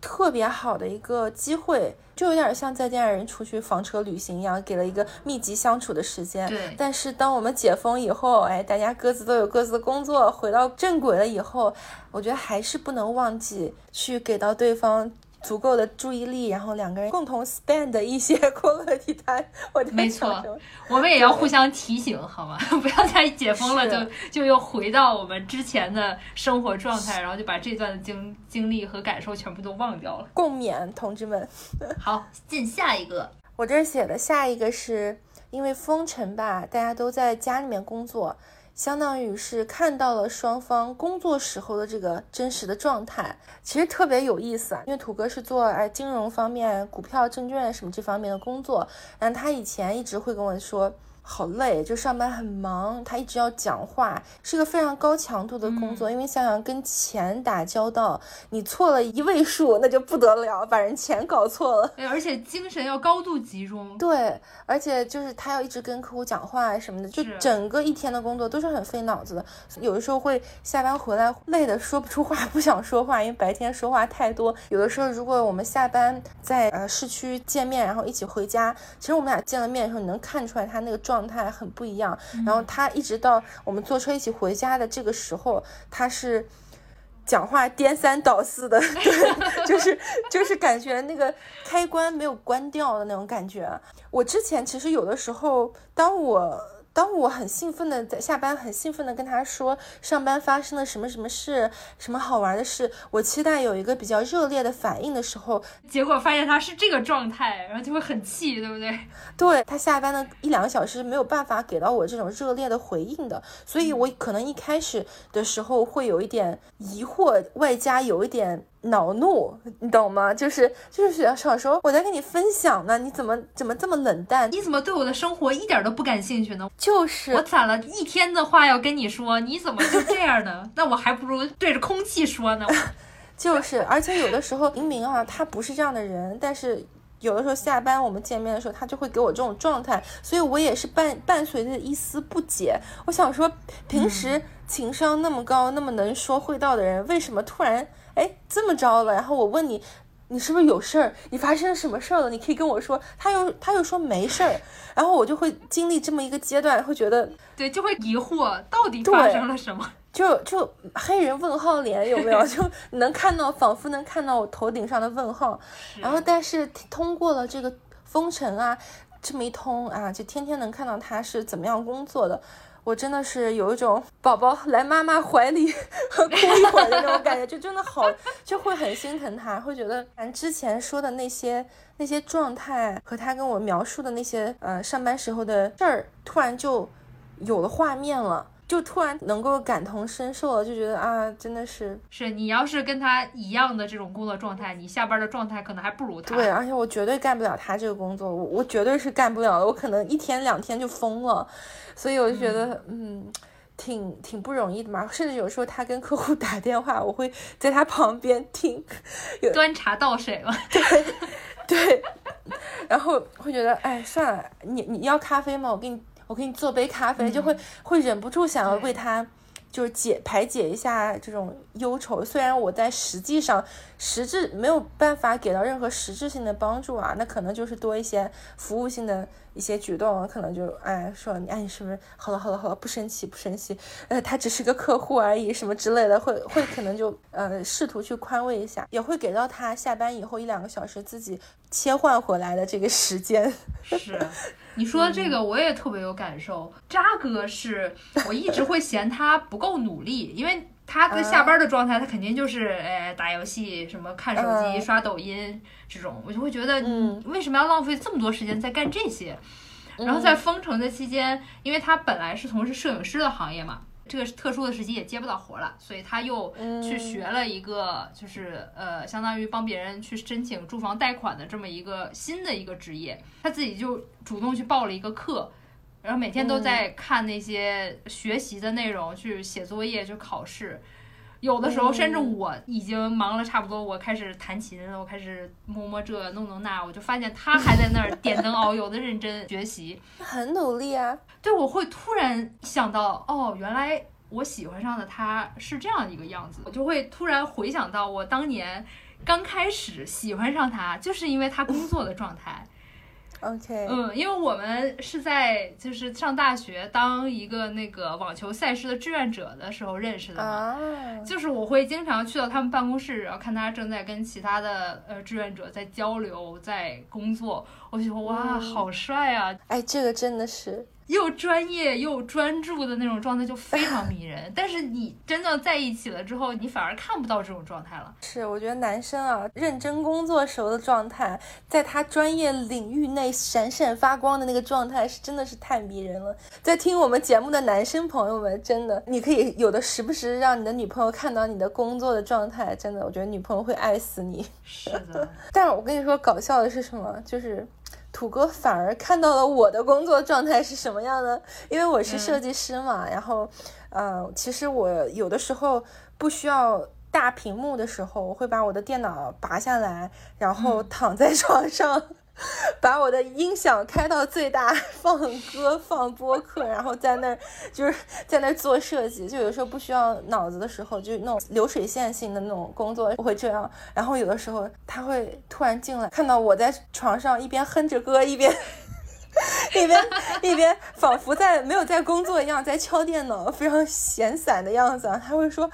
特别好的一个机会。就有点像再见爱人出去房车旅行一样，给了一个密集相处的时间。对。但是当我们解封以后，哎，大家各自都有各自的工作，回到正轨了以后，我觉得还是不能忘记去给到对方足够的注意力，然后两个人共同 spend 一些 quality time。我没错，我们也要互相提醒，好吗？不要再解封了就就又回到我们之前的生活状态，然后就把这段的经经历和感受全部都忘掉了。共勉，同志们。好，进下一个。我这儿写的下一个是因为封城吧，大家都在家里面工作。相当于是看到了双方工作时候的这个真实的状态，其实特别有意思啊。因为土哥是做哎金融方面、股票、证券什么这方面的工作，然后他以前一直会跟我说。好累，就上班很忙，他一直要讲话，是个非常高强度的工作。因为想想跟钱打交道，你错了一位数那就不得了，把人钱搞错了。而且精神要高度集中。对，而且就是他要一直跟客户讲话什么的，就整个一天的工作都是很费脑子的。有的时候会下班回来累的说不出话，不想说话，因为白天说话太多。有的时候如果我们下班在呃市区见面，然后一起回家，其实我们俩见了面的时候，你能看出来他那个状。状态很不一样，然后他一直到我们坐车一起回家的这个时候，他是讲话颠三倒四的，对，就是就是感觉那个开关没有关掉的那种感觉。我之前其实有的时候，当我。当我很兴奋的在下班，很兴奋的跟他说上班发生了什么什么事，什么好玩的事，我期待有一个比较热烈的反应的时候，结果发现他是这个状态，然后就会很气，对不对？对他下班的一两个小时没有办法给到我这种热烈的回应的，所以我可能一开始的时候会有一点疑惑，外加有一点。恼怒，你懂吗？就是就是小时候，我在跟你分享呢，你怎么怎么这么冷淡？你怎么对我的生活一点都不感兴趣呢？就是我攒了一天的话要跟你说，你怎么就这样呢？那我还不如对着空气说呢。就是，而且有的时候明明啊，他不是这样的人，但是有的时候下班我们见面的时候，他就会给我这种状态，所以我也是伴伴随着一丝不解。我想说，平时情商那么高、那么能说会道的人，为什么突然？哎，这么着了，然后我问你，你是不是有事儿？你发生什么事儿了？你可以跟我说。他又他又说没事儿，然后我就会经历这么一个阶段，会觉得对，就会疑惑到底发生了什么，就就黑人问号脸有没有？就能看到，仿佛能看到我头顶上的问号。然后，但是通过了这个封城啊，这么一通啊，就天天能看到他是怎么样工作的。我真的是有一种宝宝来妈妈怀里 哭一会儿的那种感觉，就真的好，就会很心疼他，会觉得咱之前说的那些那些状态和他跟我描述的那些呃上班时候的事儿，突然就有了画面了。就突然能够感同身受了，就觉得啊，真的是是你要是跟他一样的这种工作状态，你下班的状态可能还不如他。对，而且我绝对干不了他这个工作，我我绝对是干不了的，我可能一天两天就疯了。所以我就觉得，嗯，挺挺不容易的嘛。甚至有时候他跟客户打电话，我会在他旁边听，端茶倒水嘛。对对，然后会觉得，哎，算了，你你要咖啡吗？我给你。我给你做杯咖啡，就会会忍不住想要为他，就是解排解一下这种忧愁。虽然我在实际上实质没有办法给到任何实质性的帮助啊，那可能就是多一些服务性的一些举动，可能就哎说你哎你是不是好了好了好了不生气不生气，呃他只是个客户而已什么之类的，会 会可能就呃试图去宽慰一下，也会给到他下班以后一两个小时自己切换回来的这个时间。是。你说这个我也特别有感受。渣哥是我一直会嫌他不够努力，因为他在下班的状态，他肯定就是哎打游戏、什么看手机、刷抖音这种，我就会觉得，嗯，为什么要浪费这么多时间在干这些？然后在封城的期间，因为他本来是从事摄影师的行业嘛。这个特殊的时期也接不到活了，所以他又去学了一个，就是呃，相当于帮别人去申请住房贷款的这么一个新的一个职业。他自己就主动去报了一个课，然后每天都在看那些学习的内容，去写作业，去考试。有的时候，甚至我已经忙了差不多，我开始弹琴，我开始摸摸这弄弄那，我就发现他还在那儿点灯熬 油的认真学习，很努力啊。对，我会突然想到，哦，原来我喜欢上的他是这样一个样子，我就会突然回想到我当年刚开始喜欢上他，就是因为他工作的状态。OK，嗯，因为我们是在就是上大学当一个那个网球赛事的志愿者的时候认识的嘛。啊，就是我会经常去到他们办公室，然后看他正在跟其他的呃志愿者在交流，在工作，我觉得哇，嗯好帅啊！哎，这个真的是，又专业又专注的那种状态就非常迷人。但是你真的在一起了之后，你反而看不到这种状态了。是，我觉得男生啊，认真工作时候的状态，在他专业领域内闪闪发光的那个状态，是真的是太迷人了。在听我们节目的男生朋友们，真的，你可以有的时不时让你的女朋友看到你的工作的状态，真的，我觉得女朋友会爱死你。是的，但是我跟你说，搞笑的是什么？就是土哥反而看到了我的工作状态是什么样的，因为我是设计师嘛。然后，呃，其实我有的时候不需要大屏幕的时候，我会把我的电脑拔下来，然后躺在 床上。把我的音响开到最大，放歌放播客，然后在那儿就是在那儿做设计。就有时候不需要脑子的时候，就那种流水线性的那种工作，我会这样。然后有的时候他会突然进来，看到我在床上一边哼着歌，一边一边一边仿佛在没有在工作一样，在敲电脑，非常闲散的样子啊。他会说。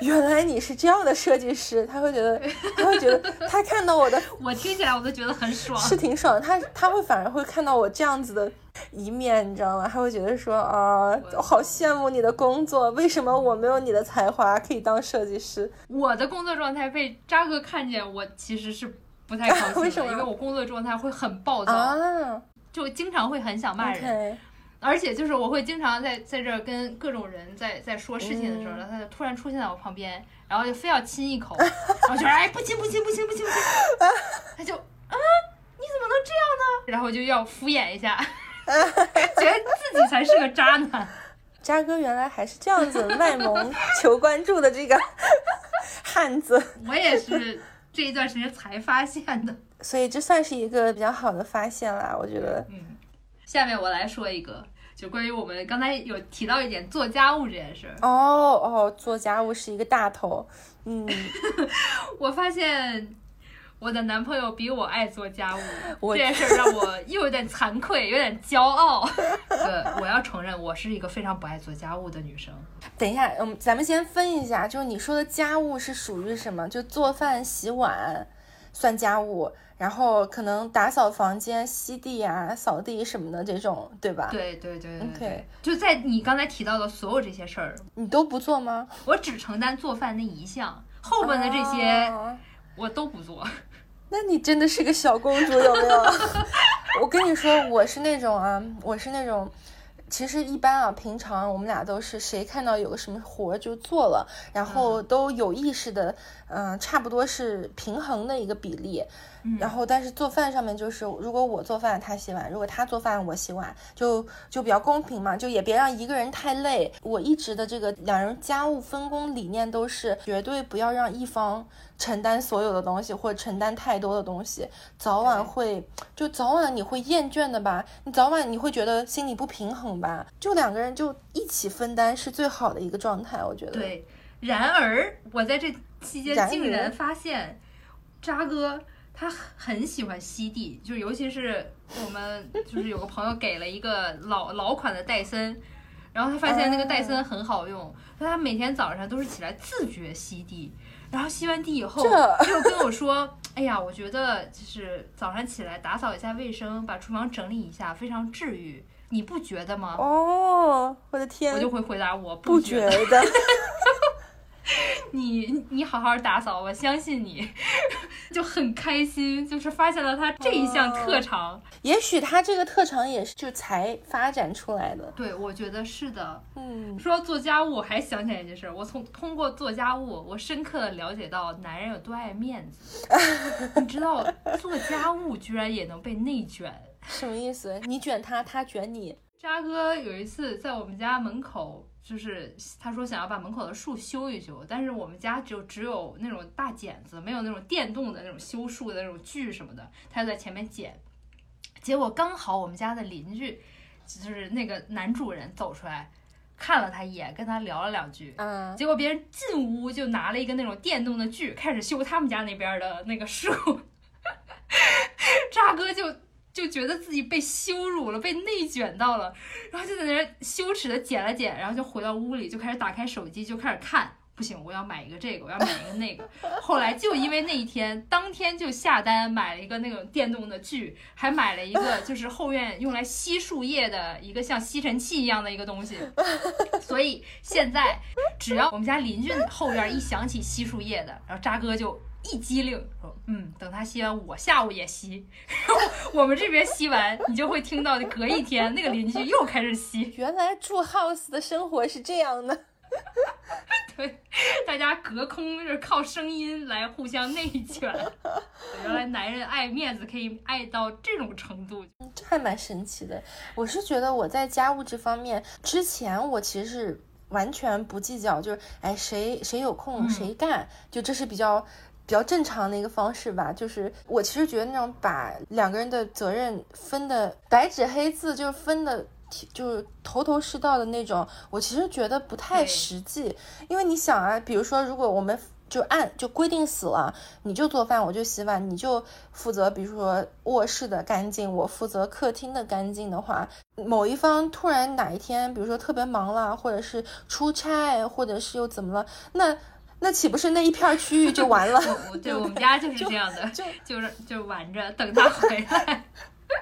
原来你是这样的设计师，他会觉得，他会觉得，他看到我的，我听起来我都觉得很爽，是挺爽。他他会反而会看到我这样子的一面，你知道吗？他会觉得说啊，我好羡慕你的工作，为什么我没有你的才华可以当设计师？我的工作状态被扎哥看见，我其实是不太高兴的，为什么因为我工作状态会很暴躁，啊、就经常会很想骂人。而且就是我会经常在在这儿跟各种人在在说事情的时候，嗯然后他就突然出现在我旁边，然后就非要亲一口，然后就说哎不亲不亲不亲不亲不亲，他就啊你怎么能这样呢？然后就要敷衍一下，觉得自己才是个渣男。渣哥原来还是这样子卖萌求关注的这个 汉子，我也是这一段时间才发现的。所以这算是一个比较好的发现啦，我觉得。嗯，下面我来说一个，就关于我们刚才有提到一点做家务这件事儿。哦哦，做家务是一个大头，嗯，我发现我的男朋友比我爱做家务，这件事儿让我又有点惭愧，有点骄傲。呃，我要承认，我是一个非常不爱做家务的女生。等一下，嗯，咱们先分一下，就是你说的家务是属于什么？就做饭、洗碗算家务，然后可能打扫房间、吸地啊、扫地什么的这种，对吧？对对对对就在你刚才提到的所有这些事儿，你都不做吗？我只承担做饭那一项，后边的这些哦我都不做。那你真的是个小公主，有没有？我跟你说，我是那种啊，我是那种，其实一般啊，平常我们俩都是谁看到有个什么活就做了，然后都有意识的，嗯、差不多是平衡的一个比例。然后，但是做饭上面就是，如果我做饭他洗碗，如果他做饭我洗碗，就就比较公平嘛，就也别让一个人太累。我一直的这个两人家务分工理念都是绝对不要让一方承担所有的东西，或者承担太多的东西，早晚会就早晚你会厌倦的吧？你早晚你会觉得心里不平衡吧？就两个人就一起分担是最好的一个状态，我觉得。对，然而我在这期间竟然发现，渣哥他很喜欢吸地，就尤其是我们就是有个朋友给了一个老老款的戴森，然后他发现那个戴森很好用，但他每天早上都是起来自觉吸地，然后吸完地以后这就跟我说。哎呀，我觉得就是早上起来打扫一下卫生，把厨房整理一下，非常治愈，你不觉得吗？哦，我的天，我就会回答我不觉觉得。你你好好打扫，我相信你，就很开心，就是发现了他这一项特长。也许他这个特长也是就才发展出来的。对，我觉得是的。嗯，说到做家务，我还想起来一件事，我从通过做家务，我深刻的了解到男人有多爱面子。你知道做家务居然也能被内卷。什么意思？你卷他，他卷你。渣哥有一次在我们家门口，就是他说想要把门口的树修一修，但是我们家就只有那种大剪子，没有那种电动的那种修树的那种锯什么的，他就在前面剪。结果刚好我们家的邻居，就是那个男主人走出来，看了他一眼，跟他聊了两句。嗯，结果别人进屋就拿了一个那种电动的锯，开始修他们家那边的那个树。渣哥就就觉得自己被羞辱了，被内卷到了，然后就在那羞耻的剪了剪，然后就回到屋里，就开始打开手机，就开始看。不行，我要买一个这个，我要买一个那个。后来就因为那一天，当天就下单买了一个那种电动的锯，还买了一个就是后院用来吸树叶的一个像吸尘器一样的一个东西。所以现在只要我们家邻居后院一响起吸树叶的，然后渣哥就一激灵说：“嗯，等他吸完，我下午也吸。然 后我们这边吸完，你就会听到隔一天那个邻居又开始吸。原来住 house 的生活是这样的。”对，大家隔空是靠声音来互相内卷。原来男人爱面子可以爱到这种程度，这还蛮神奇的。我是觉得我在家务这方面，之前我其实是完全不计较，就是哎谁谁有空谁干，就这是比较比较正常的一个方式吧。就是我其实觉得那种把两个人的责任分的白纸黑字，就是分的。就是头头是道的那种，我其实觉得不太实际，因为你想啊，比如说如果我们就按就规定死了，你就做饭，我就洗碗，你就负责，比如说卧室的干净，我负责客厅的干净的话，某一方突然哪一天，比如说特别忙了，或者是出差，或者是又怎么了，那那岂不是那一片区域就完了？对，我们家就是这样的，就 就是就玩着等他回来。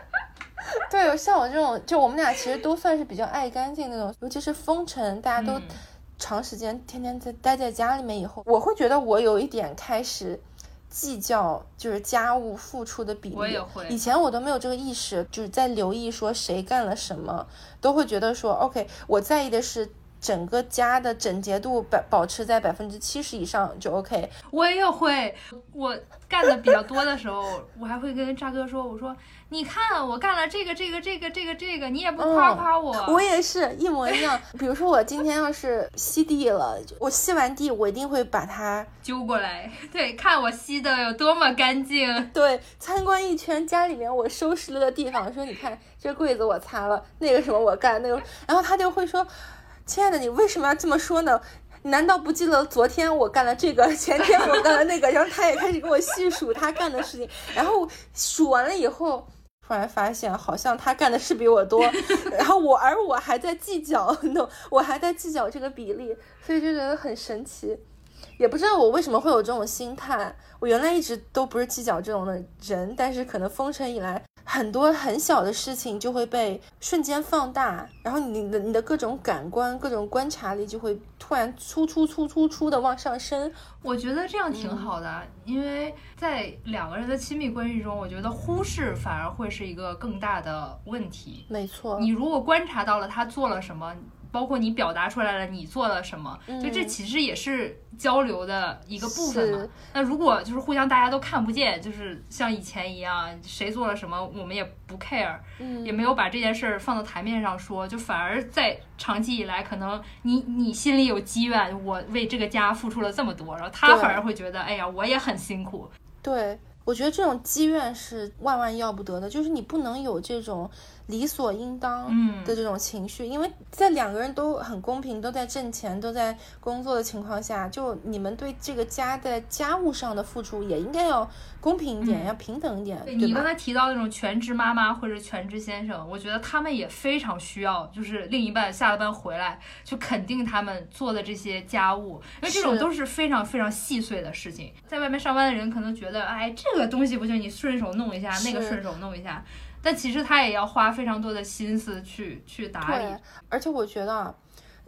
对，像我这种，就我们俩其实都算是比较爱干净那种，尤其是封城，大家都长时间天天在待在家里面以后，我会觉得我有一点开始计较，就是家务付出的比例。我也会，以前我都没有这个意识，就是在留意说谁干了什么，都会觉得说，OK，我在意的是。整个家的整洁度保保持在百分之七十以上就 OK。我也会，我干的比较多的时候，我还会跟渣哥说：“我说你看我干了这个这个这个这个这个，你也不夸夸我。”我也是一模一样。比如说我今天要是吸地了，我吸完地，我一定会把它揪过来，对，看我吸的有多么干净。对，参观一圈家里面我收拾了的地方，说你看这柜子我擦了，那个什么我干那个，然后他就会说。亲爱的，你为什么要这么说呢？难道不记得昨天我干了这个，前天我干了那个？然后他也开始跟我细数他干的事情，然后数完了以后，突然发现好像他干的事比我多，然后我而我还在计较，no，我还在计较这个比例，所以就觉得很神奇，也不知道我为什么会有这种心态。我原来一直都不是计较这种的人，但是可能封城以来。很多很小的事情就会被瞬间放大，然后你的你的各种感官、各种观察力就会突然突突突突突的往上升。我觉得这样挺好的，因为在两个人的亲密关系中，我觉得忽视反而会是一个更大的问题。没错，你如果观察到了他做了什么。包括你表达出来了，你做了什么？就这其实也是交流的一个部分嘛。那如果就是互相大家都看不见，就是像以前一样，谁做了什么我们也不 care，也没有把这件事儿放到台面上说，就反而在长期以来，可能你你心里有积怨，我为这个家付出了这么多，然后他反而会觉得，哎呀，我也很辛苦。对，我觉得这种积怨是万万要不得的，就是你不能有这种。理所应当的这种情绪，因为在两个人都很公平、都在挣钱、都在工作的情况下，就你们对这个家在家务上的付出也应该要公平一点，要平等一点。对你刚才提到那种全职妈妈或者全职先生，我觉得他们也非常需要，就是另一半下了班回来就肯定他们做的这些家务，因为这种都是非常非常细碎的事情。在外面上班的人可能觉得，哎，这个东西不行你顺手弄一下，那个顺手弄一下。但其实他也要花非常多的心思去去打理，而且我觉得，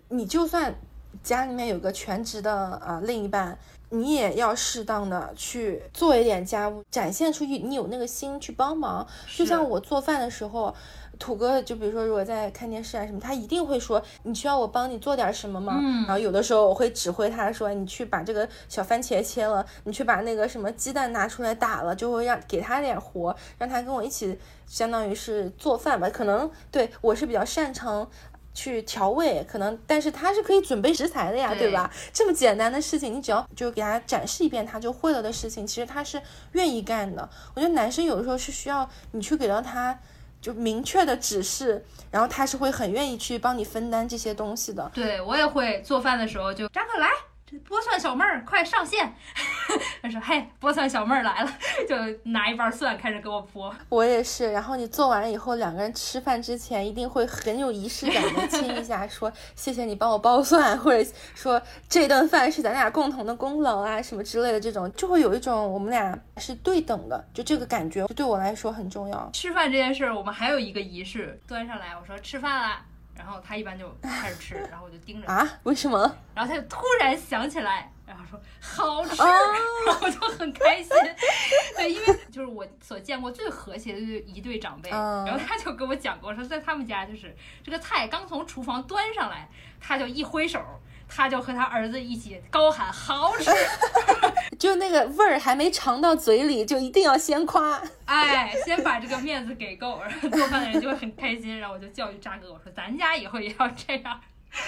你就算家里面有个全职的啊另一半，你也要适当的去做一点家务，展现出去你有那个心去帮忙。就像我做饭的时候。土哥，就比如说，如果在看电视啊什么，他一定会说：“你需要我帮你做点什么吗？”然后有的时候我会指挥他说：“你去把这个小番茄切了，你去把那个什么鸡蛋拿出来打了。”就会让给他点活，让他跟我一起，相当于是做饭吧。可能对我是比较擅长去调味，可能但是他是可以准备食材的呀，对吧？这么简单的事情，你只要就给他展示一遍，他就会了的事情，其实他是愿意干的。我觉得男生有的时候是需要你去给到他。就明确的指示，然后他是会很愿意去帮你分担这些东西的。对我也会做饭的时候就张克来，剥蒜小妹儿快上线。他说：“嘿，剥蒜小妹儿来了，就拿一瓣蒜开始给我剥。”我也是。然后你做完以后，两个人吃饭之前一定会很有仪式感的亲一下，说谢谢你帮我剥蒜，或者说这顿饭是咱俩共同的功劳啊，什么之类的，这种就会有一种我们俩是对等的，就这个感觉，就对我来说很重要。吃饭这件事儿，我们还有一个仪式，端上来，我说吃饭啦。然后他一般就开始吃，然后我就盯着啊，为什么？然后他就突然想起来，然后说好吃，然后我就很开心。对，因为就是我所见过最和谐的一对长辈。然后他就跟我讲过，说在他们家就是这个菜刚从厨房端上来，他就一挥手。他就和他儿子一起高喊好吃，就那个味儿还没尝到嘴里，就一定要先夸，哎，先把这个面子给够，然后做饭的人就会很开心。然后我就教育渣哥，我说咱家以后也要这样。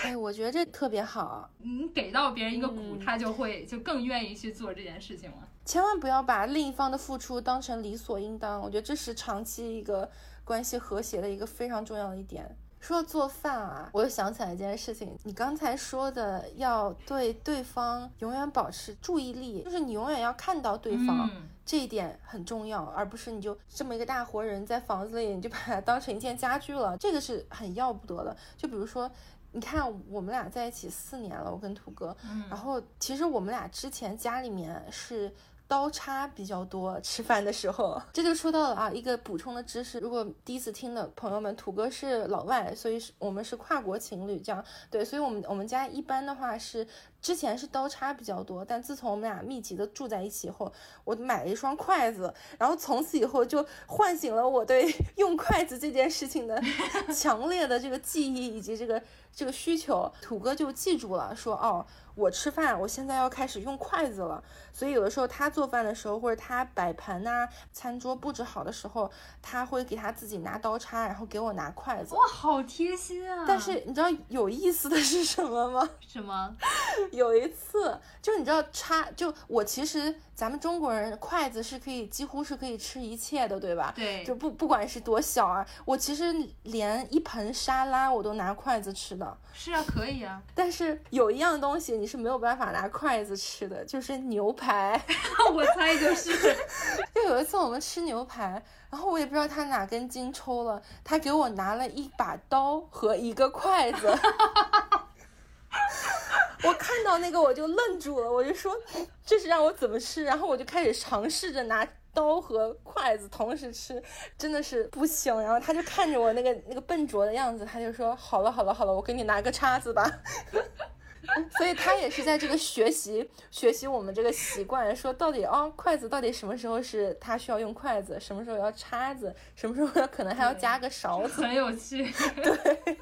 哎，我觉得这特别好，你给到别人一个鼓，他就会就更愿意去做这件事情了。千万不要把另一方的付出当成理所应当，我觉得这是长期一个关系和谐的一个非常重要的一点。说到做饭啊，我又想起来一件事情。你刚才说的要对对方永远保持注意力，就是你永远要看到对方，这一点很重要，而不是你就这么一个大活人在房子里，你就把它当成一件家具了，这个是很要不得的。就比如说，你看我们俩在一起四年了，我跟土哥，然后其实我们俩之前家里面是。刀叉比较多，吃饭的时候，这就说到了啊，一个补充的知识。如果第一次听的朋友们，土哥是老外，所以是我们是跨国情侣，这样对，所以我们我们家一般的话是之前是刀叉比较多，但自从我们俩密集的住在一起后，我买了一双筷子，然后从此以后就唤醒了我对 用筷子这件事情的 强烈的这个记忆以及这个这个需求。土哥就记住了，说哦。我吃饭，我现在要开始用筷子了，所以有的时候他做饭的时候，或者他摆盘呐，餐桌布置好的时候，他会给他自己拿刀叉，然后给我拿筷子。哇，好贴心啊！但是你知道有意思的是什么吗？什么？有一次，就你知道叉，就我其实。咱们中国人筷子是可以几乎是可以吃一切的，对吧？对，就不不管是多小啊，我其实连一盆沙拉我都拿筷子吃的。是啊，可以啊。但是有一样东西你是没有办法拿筷子吃的，就是牛排。我猜就是。就有一次我们吃牛排，然后我也不知道他哪根筋抽了，他给我拿了一把刀和一个筷子。我看到那个我就愣住了，我就说这是让我怎么吃？然后我就开始尝试着拿刀和筷子同时吃，真的是不行。然后他就看着我那个那个笨拙的样子，他就说好了好了好了，我给你拿个叉子吧。所以他也是在这个学习学习我们这个习惯，说到底哦，筷子到底什么时候是他需要用筷子，什么时候要叉子，什么时候要可能还要加个勺子，很有趣。对。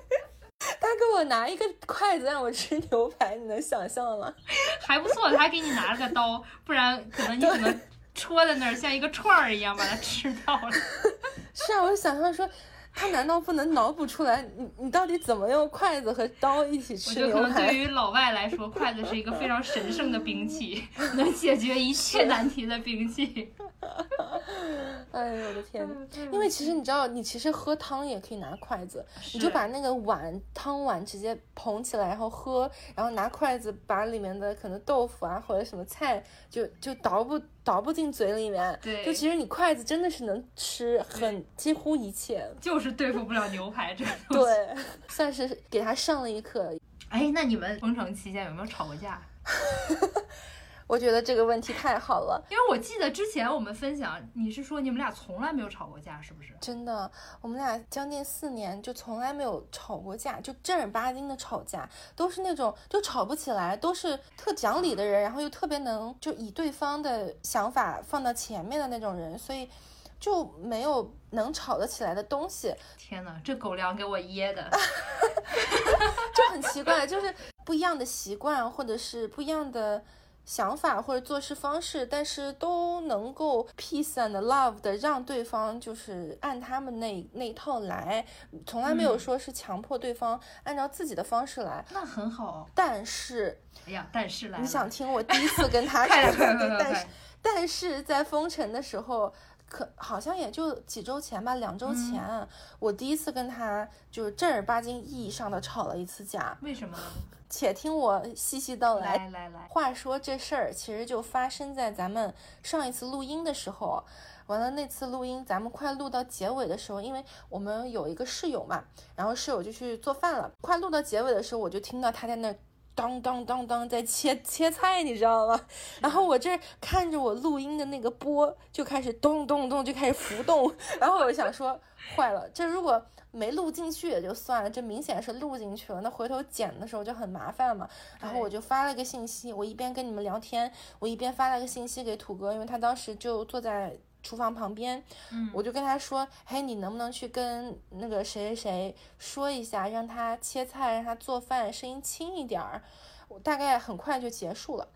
他给我拿一个筷子让我吃牛排，你能想象吗？还不错，他还给你拿了个刀，不然可能你可能戳在那儿像一个串儿一样把它吃掉了。是啊，我就想象说。他难道不能脑补出来？你你到底怎么用筷子和刀一起吃牛排？对于老外来说，筷子是一个非常神圣的兵器，能解决一切难题的兵器。哎呦我的天！因为其实你知道，你其实喝汤也可以拿筷子，你就把那个碗汤碗直接捧起来，然后喝，然后拿筷子把里面的可能豆腐啊或者什么菜就就倒不。倒不进嘴里面，对，就其实你筷子真的是能吃很几乎一切，就是对付不了牛排这种，对，算是给他上了一课。哎，那你们封城期间有没有吵过架？我觉得这个问题太好了，因为我记得之前我们分享，你是说你们俩从来没有吵过架，是不是？真的，我们俩将近四年就从来没有吵过架，就正儿八经的吵架，都是那种就吵不起来，都是特讲理的人，然后又特别能就以对方的想法放到前面的那种人，所以就没有能吵得起来的东西。天哪，这狗粮给我噎的，就很奇怪，就是不一样的习惯或者是不一样的。想法或者做事方式，但是都能够 peace and love 的让对方就是按他们那那一套来，从来没有说是强迫对方按照自己的方式来，那很好。但是，哎呀，但是来，你想听我第一次跟他 说，但是但是在封城的时候。可好像也就几周前吧，两周前，我第一次跟他就是正儿八经意义上的吵了一次架。为什么呢？且听我细细道来。来来来，话说这事儿其实就发生在咱们上一次录音的时候。完了那次录音，咱们快录到结尾的时候，因为我们有一个室友嘛，然后室友就去做饭了。快录到结尾的时候，我就听到他在那。当当当当，在切切菜，你知道吗？然后我这看着我录音的那个波就开始咚咚咚就开始浮动，然后我就想说，坏了，这如果没录进去也就算了，这明显是录进去了，那回头剪的时候就很麻烦嘛。然后我就发了个信息，我一边跟你们聊天，我一边发了个信息给土哥，因为他当时就坐在。厨房旁边，嗯，我就跟他说，嘿，你能不能去跟那个谁谁谁说一下，让他切菜，让他做饭，声音轻一点儿。我大概很快就结束了，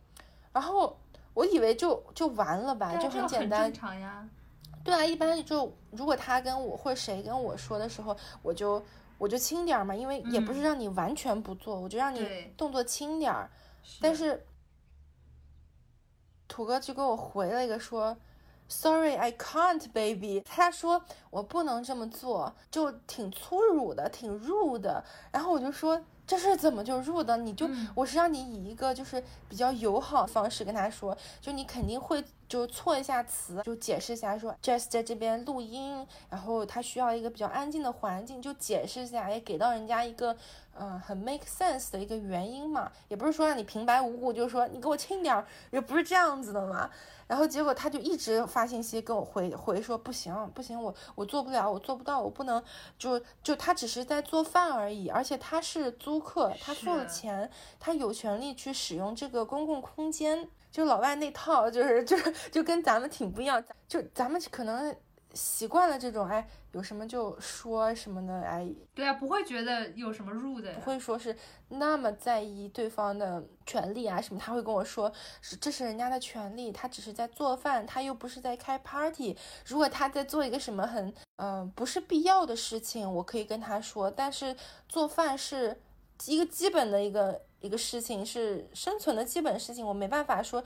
然后我以为就就完了吧，就很简单。正常呀。对啊，一般就如果他跟我或谁跟我说的时候，我就我就轻点儿嘛，因为也不是让你完全不做，我就让你动作轻点儿。但是土哥就给我回了一个说。Sorry, I can't, baby。他说我不能这么做，就挺粗鲁的，挺 rude 的。然后我就说。这事怎么就入的？你就我是让你以一个就是比较友好的方式跟他说，就你肯定会就错一下词，就解释一下说 just 在这边录音，然后他需要一个比较安静的环境，就解释一下，也给到人家一个嗯很 make sense 的一个原因嘛，也不是说让你平白无故就说你给我轻点儿，也不是这样子的嘛。然后结果他就一直发信息跟我回回说不行不行，我我做不了，我做不到，我不能就就他只是在做饭而已，而且他是租。租客他付了钱，他有权利去使用这个公共空间。就老外那套，就是就是就跟咱们挺不一样。就咱们可能习惯了这种，哎，有什么就说什么的，哎，对啊，不会觉得有什么入的，不会说是那么在意对方的权利啊什么。他会跟我说，是这是人家的权利，他只是在做饭，他又不是在开 party。如果他在做一个什么很嗯不是必要的事情，我可以跟他说，但是做饭是。一个基本的一个一个事情是生存的基本事情，我没办法说。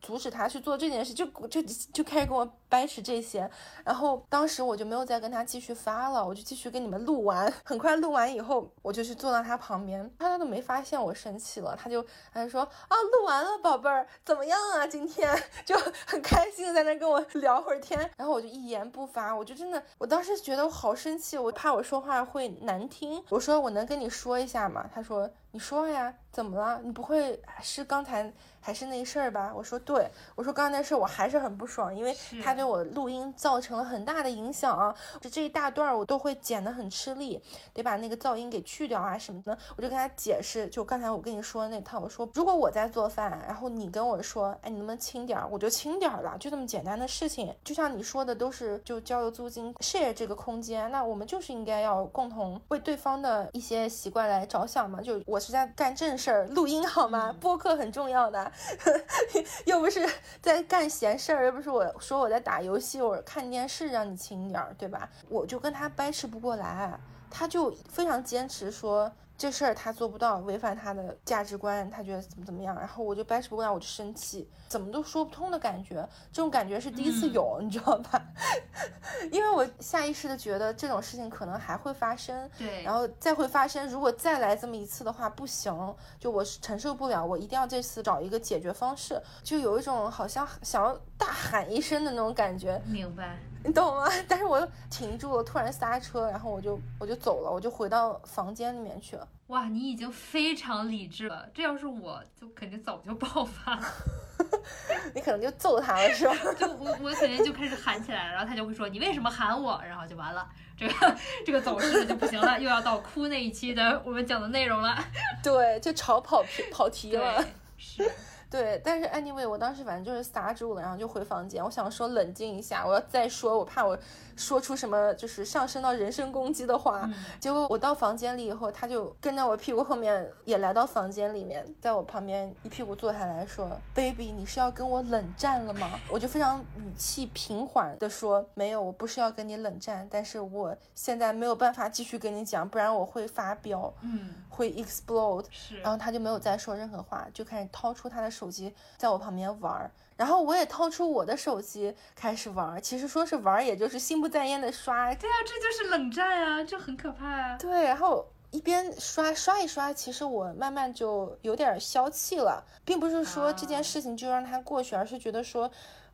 阻止他去做这件事，就就就开始跟我掰扯这些，然后当时我就没有再跟他继续发了，我就继续跟你们录完。很快录完以后，我就去坐到他旁边，他都没发现我生气了，他就他就说啊，录完了，宝贝儿，怎么样啊？今天 就很开心的在那跟我聊会儿天，然后我就一言不发，我就真的，我当时觉得我好生气，我怕我说话会难听，我说我能跟你说一下吗？他说。你说呀，怎么了？你不会是刚才还是那事儿吧？我说对，我说刚才那事儿我还是很不爽，因为他对我录音造成了很大的影响啊。就这一大段我都会剪得很吃力，得把那个噪音给去掉啊什么的。我就跟他解释，就刚才我跟你说的那套，我说如果我在做饭，然后你跟我说，哎，你能不能轻点儿，我就轻点儿了，就这么简单的事情。就像你说的，都是就交由租金 share 这个空间，那我们就是应该要共同为对方的一些习惯来着想嘛。就我。我是在干正事儿，录音好吗？播客很重要的，又不是在干闲事儿，又不是我说我在打游戏，或者看电视，让你轻点儿，对吧？我就跟他掰扯不过来，他就非常坚持说。这事儿他做不到，违反他的价值观，他觉得怎么怎么样，然后我就掰扯不过来，我就生气，怎么都说不通的感觉，这种感觉是第一次有，你知道吧？因为我下意识的觉得这种事情可能还会发生，对，然后再会发生，如果再来这么一次的话，不行，就我承受不了，我一定要这次找一个解决方式，就有一种好像想要大喊一声的那种感觉，明白。你懂吗？但是我又停住了，突然刹车，然后我就我就走了，我就回到房间里面去了。哇，你已经非常理智了，这要是我就肯定早就爆发了。你可能就揍他了是吧？就我我肯定就开始喊起来了，然后他就会说你为什么喊我，然后就完了，这个这个走势就不行了，又要到哭那一期的我们讲的内容了。对，就吵跑题跑题了。是。对，但是 anyway，我当时反正就是刹住了，然后就回房间。我想说冷静一下，我要再说，我怕我说出什么就是上升到人身攻击的话。结果我到房间里以后，他就跟在我屁股后面也来到房间里面，在我旁边一屁股坐下来说：“baby，你是要跟我冷战了吗？”我就非常语气平缓的说：“没有，我不是要跟你冷战，但是我现在没有办法继续跟你讲，不然我会发飙，嗯，会 explode。”是，然后他就没有再说任何话，就开始掏出他的。手机在我旁边玩，然后我也掏出我的手机开始玩。其实说是玩，也就是心不在焉的刷。对啊，这就是冷战啊，这很可怕啊。对，然后一边刷刷一刷，其实我慢慢就有点消气了，并不是说这件事情就让它过去，而是觉得说，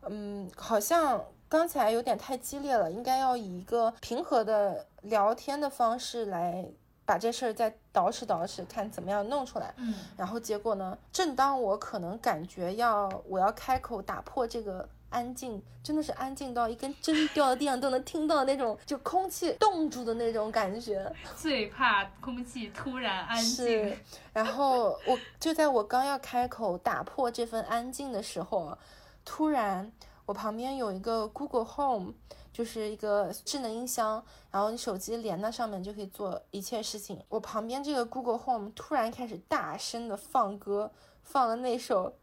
嗯，好像。刚才有点太激烈了，应该要以一个平和的聊天的方式来把这事儿再捯饬捯饬，看怎么样弄出来。嗯，然后结果呢？正当我可能感觉要我要开口打破这个安静，真的是安静到一根针掉到地上都能听到那种，就空气冻住的那种感觉。最怕空气突然安静。是，然后我就在我刚要开口打破这份安静的时候，突然。我旁边有一个 Google Home，就是一个智能音箱，然后你手机连到上面就可以做一切事情。我旁边这个 Google Home 突然开始大声的放歌，放了那首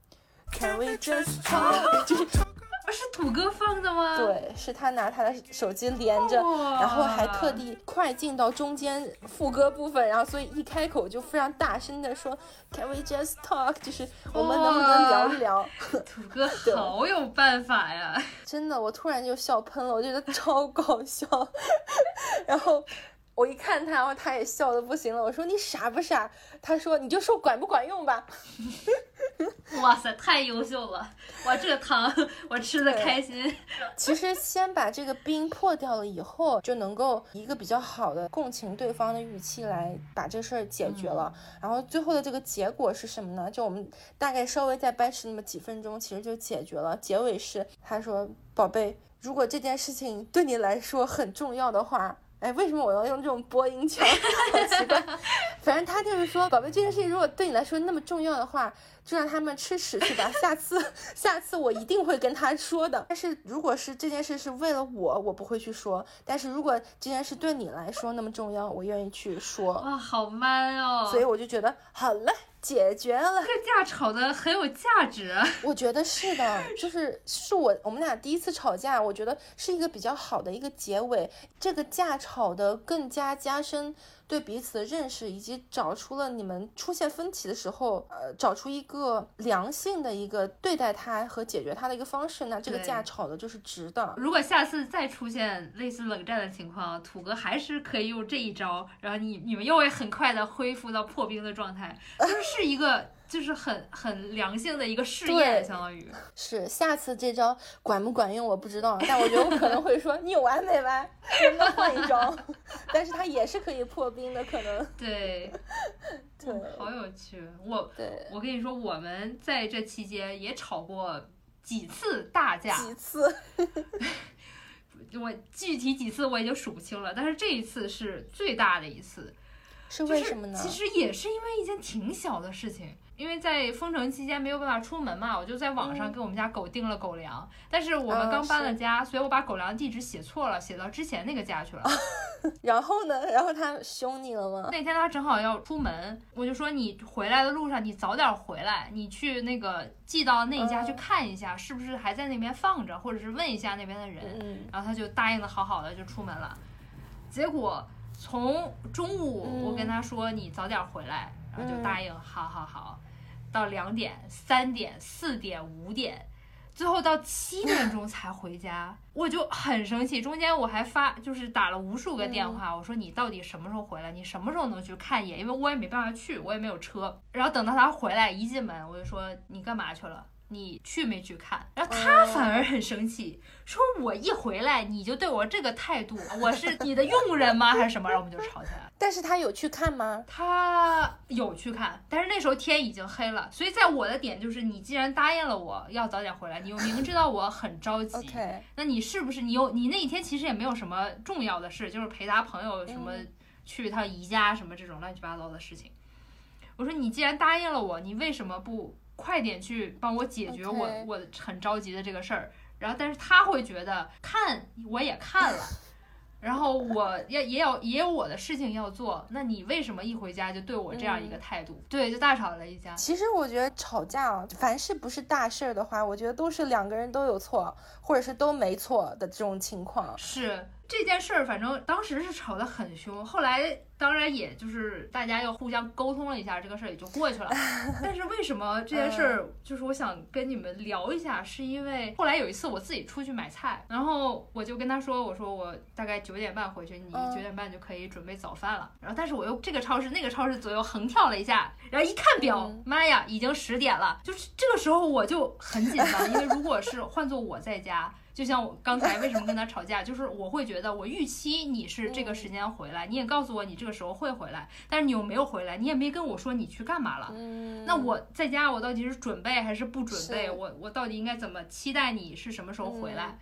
Can We Just Talk，就是。是土哥放的吗？对，是他拿他的手机连着，然后还特地快进到中间副歌部分，然后所以一开口就非常大声的说，Can we just talk？就是我们能不能聊一聊？土哥好有办法呀！真的，我突然就笑喷了，我觉得超搞笑，然后。我一看他，然后他也笑的不行了。我说你傻不傻？他说你就说管不管用吧。哇塞，太优秀了！哇，这个汤我吃的开心。其实先把这个冰破掉了以后，就能够一个比较好的共情对方的语气来把这事儿解决了。然后最后的这个结果是什么呢？就我们大概稍微再掰扯那么几分钟，其实就解决了。结尾是他说：“宝贝，如果这件事情对你来说很重要的话。”哎，为什么我要用这种播音腔？好奇怪。反正他就是说，宝贝，这件事情如果对你来说那么重要的话，就让他们吃屎去吧。下次，下次我一定会跟他说的。但是如果是这件事是为了我，我不会去说。但是如果这件事对你来说那么重要，我愿意去说。哇，好 man 哦！所以我就觉得好嘞。解决了，这个架吵的很有价值，我觉得是的，就是是我我们俩第一次吵架，我觉得是一个比较好的一个结尾，这个架吵的更加加深。对彼此的认识，以及找出了你们出现分歧的时候，呃，找出一个良性的一个对待他和解决他的一个方式，那这个架吵的就是值的。如果下次再出现类似冷战的情况，土哥还是可以用这一招，然后你你们又会很快的恢复到破冰的状态，就是是一个。就是很很良性的一个试验，相当于。是下次这招管不管用我不知道，但我觉得我可能会说 你有完没完，能不能换一招？但是它也是可以破冰的，可能。对。对，好有趣。我对。我跟你说，我们在这期间也吵过几次大架，几次，我具体几次我已经数不清了，但是这一次是最大的一次，是为什么呢？其实也是因为一件挺小的事情。因为在封城期间没有办法出门嘛，我就在网上给我们家狗订了狗粮。但是我们刚搬了家，所以我把狗粮地址写错了，写到之前那个家去了。然后呢？然后他凶你了吗？那天他正好要出门，我就说你回来的路上你早点回来，你去那个寄到那家去看一下，是不是还在那边放着，或者是问一下那边的人。然后他就答应的好好的就出门了。结果从中午我跟他说你早点回来。然后就答应，好好好，到两点、三点、四点、五点，最后到七点钟才回家，我就很生气。中间我还发，就是打了无数个电话，我说你到底什么时候回来？你什么时候能去看一眼？因为我也没办法去，我也没有车。然后等到他回来，一进门我就说你干嘛去了？你去没去看？然后他反而很生气，说我一回来你就对我这个态度，我是你的佣人吗？还是什么？然后我们就吵起来了。但是他有去看吗？他有去看，但是那时候天已经黑了。所以在我的点就是，你既然答应了我要早点回来，你又明知道我很着急，那你是不是你有你那一天其实也没有什么重要的事，就是陪他朋友什么去趟宜家什么这种乱七八糟的事情。我说你既然答应了我，你为什么不？快点去帮我解决我我很着急的这个事儿，然后但是他会觉得看我也看了，然后我要也有也有我的事情要做，那你为什么一回家就对我这样一个态度？对，就大吵了一架。其实我觉得吵架啊，凡事不是大事儿的话，我觉得都是两个人都有错，或者是都没错的这种情况。是。这件事儿，反正当时是吵得很凶，后来当然也就是大家又互相沟通了一下，这个事儿也就过去了。但是为什么这件事儿，就是我想跟你们聊一下，是因为后来有一次我自己出去买菜，然后我就跟他说，我说我大概九点半回去，你九点半就可以准备早饭了。然后但是我又这个超市那个超市左右横跳了一下，然后一看表，妈呀，已经十点了。就是这个时候我就很紧张，因为如果是换做我在家。就像我刚才为什么跟他吵架，就是我会觉得我预期你是这个时间回来，你也告诉我你这个时候会回来，但是你又没有回来，你也没跟我说你去干嘛了。那我在家我到底是准备还是不准备？我我到底应该怎么期待你是什么时候回来？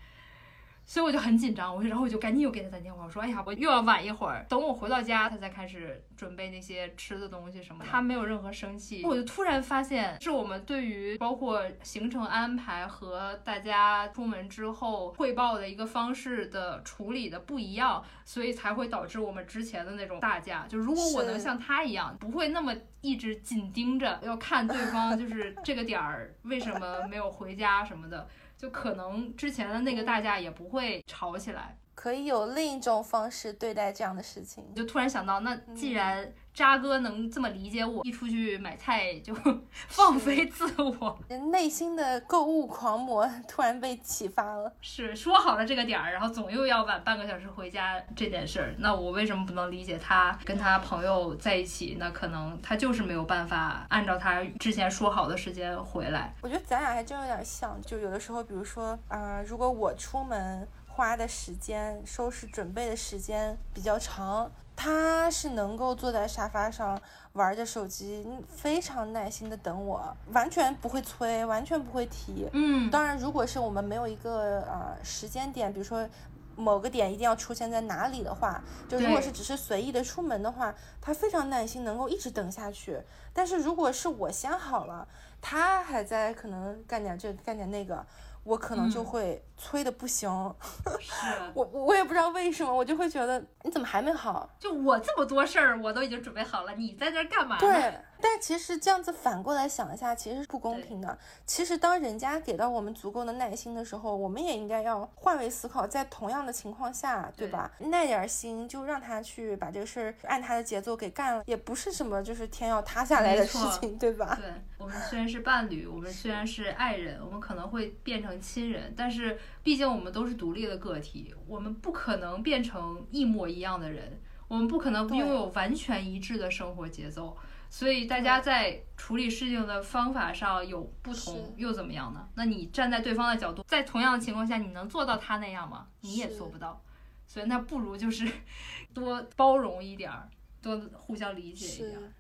所以我就很紧张，我然后我就赶紧又给他打电话，我说：“哎呀，我又要晚一会儿，等我回到家，他才开始准备那些吃的东西什么的。”他没有任何生气，我就突然发现，是我们对于包括行程安排和大家出门之后汇报的一个方式的处理的不一样，所以才会导致我们之前的那种大架。就如果我能像他一样，不会那么一直紧盯着要看对方，就是这个点儿为什么没有回家什么的。就可能之前的那个大架也不会吵起来，可以有另一种方式对待这样的事情。就突然想到，那既然。渣哥能这么理解我，一出去买菜就 放飞自我，内心的购物狂魔 突然被启发了。是说好了这个点儿，然后总又要晚半个小时回家这件事儿，那我为什么不能理解他跟他朋友在一起？那可能他就是没有办法按照他之前说好的时间回来。我觉得咱俩还真有点像，就有的时候，比如说啊，如果我出门花的时间、收拾准备的时间比较长。他是能够坐在沙发上玩着手机，非常耐心的等我，完全不会催，完全不会提。嗯，当然，如果是我们没有一个呃时间点，比如说某个点一定要出现在哪里的话，就如果是只是随意的出门的话，他非常耐心，能够一直等下去。但是如果是我先好了，他还在可能干点这干点那个。我可能就会催的不行，我我也不知道为什么，我就会觉得你怎么还没好？就我这么多事儿，我都已经准备好了，你在这干嘛？对。但其实这样子反过来想一下，其实是不公平的。其实当人家给到我们足够的耐心的时候，我们也应该要换位思考，在同样的情况下，对吧？耐点心，就让他去把这个事儿按他的节奏给干了，也不是什么就是天要塌下来的事情，对吧？对我们虽然是伴侣，我们虽然是爱人，我们可能会变成亲人，但是毕竟我们都是独立的个体，我们不可能变成一模一样的人，我们不可能拥有完全一致的生活节奏。所以大家在处理事情的方法上有不同，又怎么样呢？那你站在对方的角度，在同样的情况下，你能做到他那样吗？你也做不到。所以那不如就是 多包容一点儿，多互相理解一点。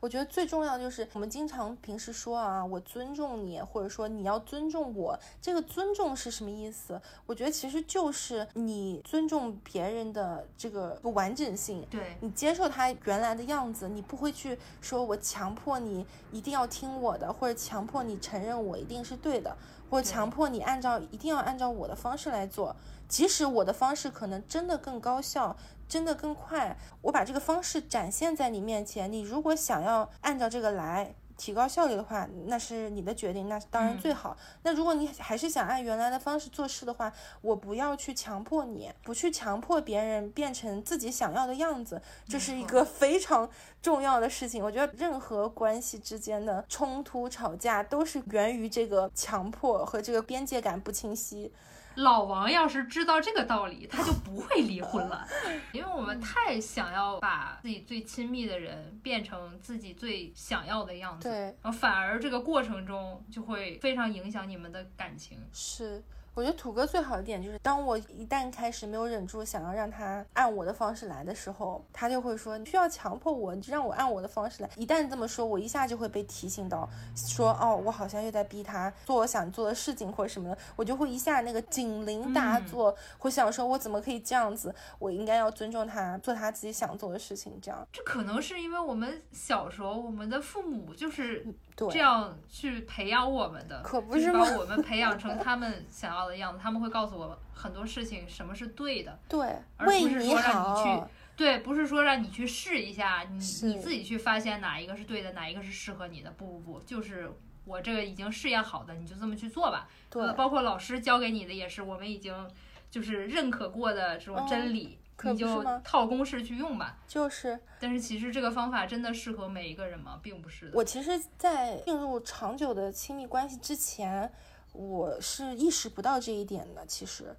我觉得最重要的就是我们经常平时说啊，我尊重你，或者说你要尊重我。这个尊重是什么意思？我觉得其实就是你尊重别人的这个完整性，对你接受他原来的样子，你不会去说我强迫你一定要听我的，或者强迫你承认我一定是对的，或者强迫你按照一定要按照我的方式来做，即使我的方式可能真的更高效。真的更快，我把这个方式展现在你面前。你如果想要按照这个来提高效率的话，那是你的决定，那当然最好。那如果你还是想按原来的方式做事的话，我不要去强迫你，不去强迫别人变成自己想要的样子，这是一个非常重要的事情。我觉得任何关系之间的冲突、吵架都是源于这个强迫和这个边界感不清晰。老王要是知道这个道理，他就不会离婚了，因为我们太想要把自己最亲密的人变成自己最想要的样子，对，然后反而这个过程中就会非常影响你们的感情，是。我觉得土哥最好的点就是，当我一旦开始没有忍住想要让他按我的方式来的时候，他就会说你需要强迫我，你就让我按我的方式来。一旦这么说，我一下就会被提醒到，说哦，我好像又在逼他做我想做的事情或者什么的，我就会一下那个警铃大作，会想说我怎么可以这样子？我应该要尊重他，做他自己想做的事情。这样，这可能是因为我们小时候我们的父母就是这样去培养我们的，可不是把我们培养成他们想要。的样子，他们会告诉我很多事情，什么是对的，对，而不是说让你去，对，不是说让你去试一下，你你自己去发现哪一个是对的，哪一个是适合你的，不不不，就是我这个已经试验好的，你就这么去做吧。对，包括老师教给你的也是，我们已经就是认可过的这种真理，可你就不是吗套公式去用吧。就是但是其实这个方法真的适合每一个人吗？并不是的。我其实，在进入长久的亲密关系之前，我是意识不到这一点的。其实，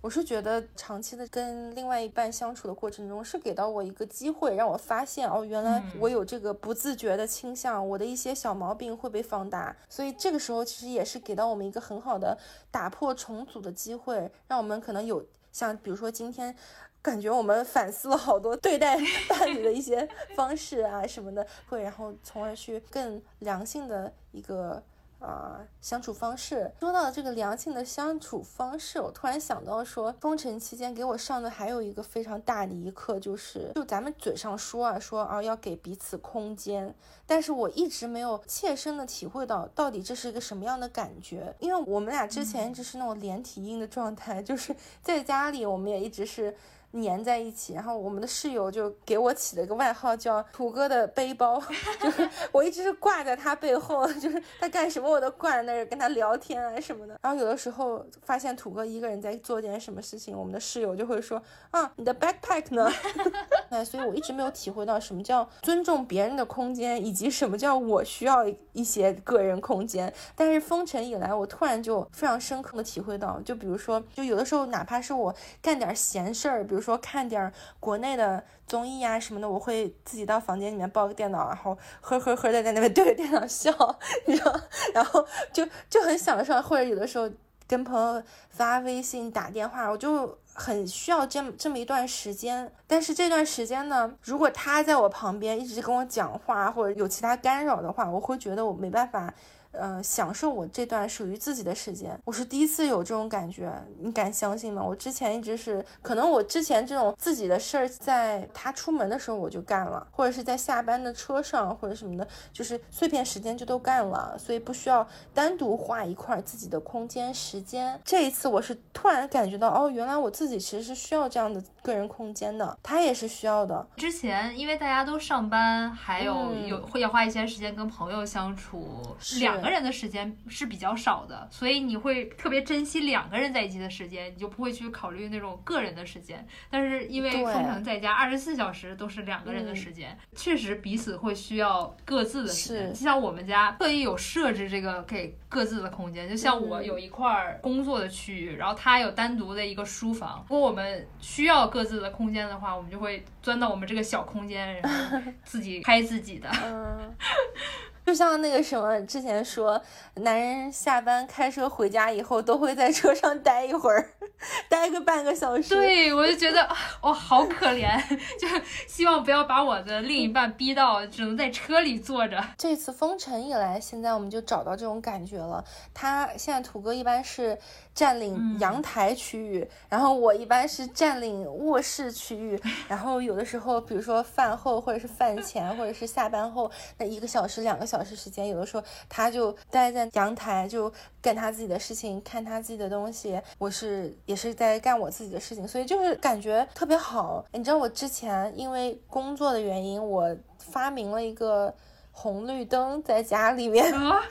我是觉得长期的跟另外一半相处的过程中，是给到我一个机会，让我发现哦，原来我有这个不自觉的倾向，我的一些小毛病会被放大。所以这个时候，其实也是给到我们一个很好的打破重组的机会，让我们可能有像比如说今天。感觉我们反思了好多对待 伴侣的一些方式啊什么的，会然后从而去更良性的一个啊、相处方式。说到这个良性的相处方式，我突然想到说，封城期间给我上的还有一个非常大的一课，就是就咱们嘴上说啊说啊要给彼此空间，但是我一直没有切身的体会到到底这是一个什么样的感觉，因为我们俩之前一直是那种连体婴的状态，就是在家里我们也一直是。粘在一起，然后我们的室友就给我起了一个外号叫“土哥的背包”，就是我一直是挂在他背后，就是他干什么我都挂在那儿跟他聊天啊什么的。然后有的时候发现土哥一个人在做点什么事情，我们的室友就会说啊，你的 backpack 呢？哎，所以我一直没有体会到什么叫尊重别人的空间，以及什么叫我需要一些个人空间。但是封城以来，我突然就非常深刻的体会到，就比如说，就有的时候哪怕是我干点闲事儿，比如说看点国内的综艺啊什么的，我会自己到房间里面抱个电脑，然后呵呵呵的在那边 对着电脑笑，你知道，然后就就很享受，或者有的时候跟朋友发微信、打电话，我就很需要这么这么一段时间。但是这段时间呢，如果他在我旁边一直跟我讲话，或者有其他干扰的话，我会觉得我没办法。呃，享受我这段属于自己的时间，我是第一次有这种感觉，你敢相信吗？我之前一直是，可能我之前这种自己的事儿，在他出门的时候我就干了，或者是在下班的车上或者什么的，就是碎片时间就都干了，所以不需要单独画一块自己的空间时间。这一次我是突然感觉到，哦，原来我自己其实是需要这样的个人空间的，他也是需要的。之前因为大家都上班，还有嗯有会要花一些时间跟朋友相处，两个人的时间是比较少的，所以你会特别珍惜两个人在一起的时间，你就不会去考虑那种个人的时间。但是因为对封城在家，二十四小时都是两个人的时间，确实彼此会需要各自的时间。就像我们家特意有设置这个给各自的空间，就像我嗯有一块儿工作的区域，然后他有单独的一个书房。如果我们需要各自的空间的话，我们就会钻到我们这个小空间，然后 自己拍自己的。嗯，就像那个什么，之前说，男人下班开车回家以后，都会在车上待一会儿，待个半个小时。，对，我就觉得哦，好可怜，就希望不要把我的另一半逼到只能在车里坐着。这次封城以来，现在我们就找到这种感觉了。他现在土哥一般是占领嗯阳台区域，然后我一般是占领卧室区域。然 后有的时候，比如说饭后或者是饭前，或者是下班后那一个小时、两个小时时间，有的时候他就待在阳台，就干他自己的事情，看他自己的东西。我是也是在干我自己的事情，所以就是感觉特别好。你知道我之前因为工作的原因，我发明了一个。红绿灯在家里面，啊，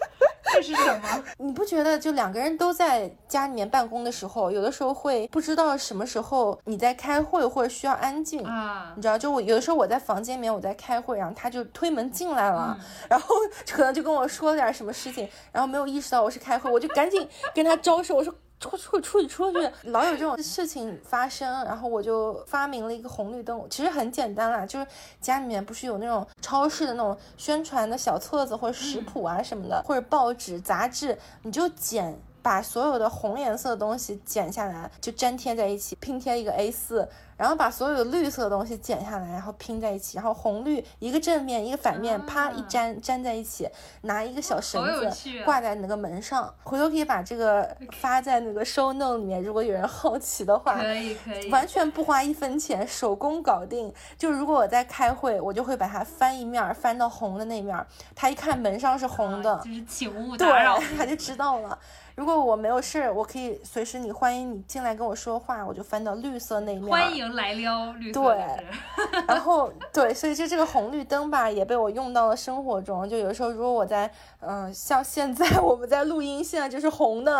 这是什么？你不觉得就两个人都在家里面办公的时候，有的时候会不知道什么时候你在开会或者需要安静，啊你知道，就我有的时候我在房间里面我在开会，然后他就推门进来了，嗯然后可能就跟我说了点什么事情，然后没有意识到我是开会，我就赶紧跟他招手，我说。出出出去出去，老有这种事情发生，然后我就发明了一个红绿灯，其实很简单啦，就是家里面不是有那种超市的那种宣传的小册子或者食谱啊什么的，或者报纸杂志，你就剪。把所有的红颜色的东西剪下来，就粘贴在一起，拼贴一个 A 四然后把所有的绿色的东西剪下来，然后拼在一起，然后红绿一个正面一个反面，啪一粘粘在一起，拿一个小绳子挂在那个门上，回头可以把这个发在那个 show note 里面，如果有人好奇的话，可以可以，完全不花一分钱，手工搞定。就如果我在开会，我就会把它翻一面儿，翻到红的那面儿，他一看门上是红的，啊就是请勿对打扰。，他就知道了。如果我没有事，我可以随时你欢迎你进来跟我说话，我就翻到绿色那一面。欢。迎来撩，绿色对然后对，所以就这个红绿灯吧，也被我用到了生活中。就有的时候，如果我在，嗯、像现在 我们在录音，现在就是红的。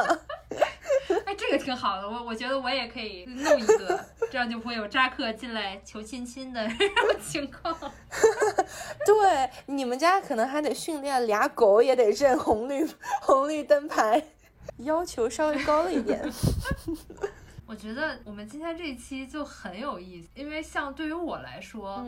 哎，哎，这个挺好的，我我觉得我也可以弄一个，这样就不会有扎克进来求亲亲的 这种情况。对，你们家可能还得训练俩狗，也得认红绿红绿灯牌，要求稍微高了一点。我觉得我们今天这一期就很有意思，因为像对于我来说，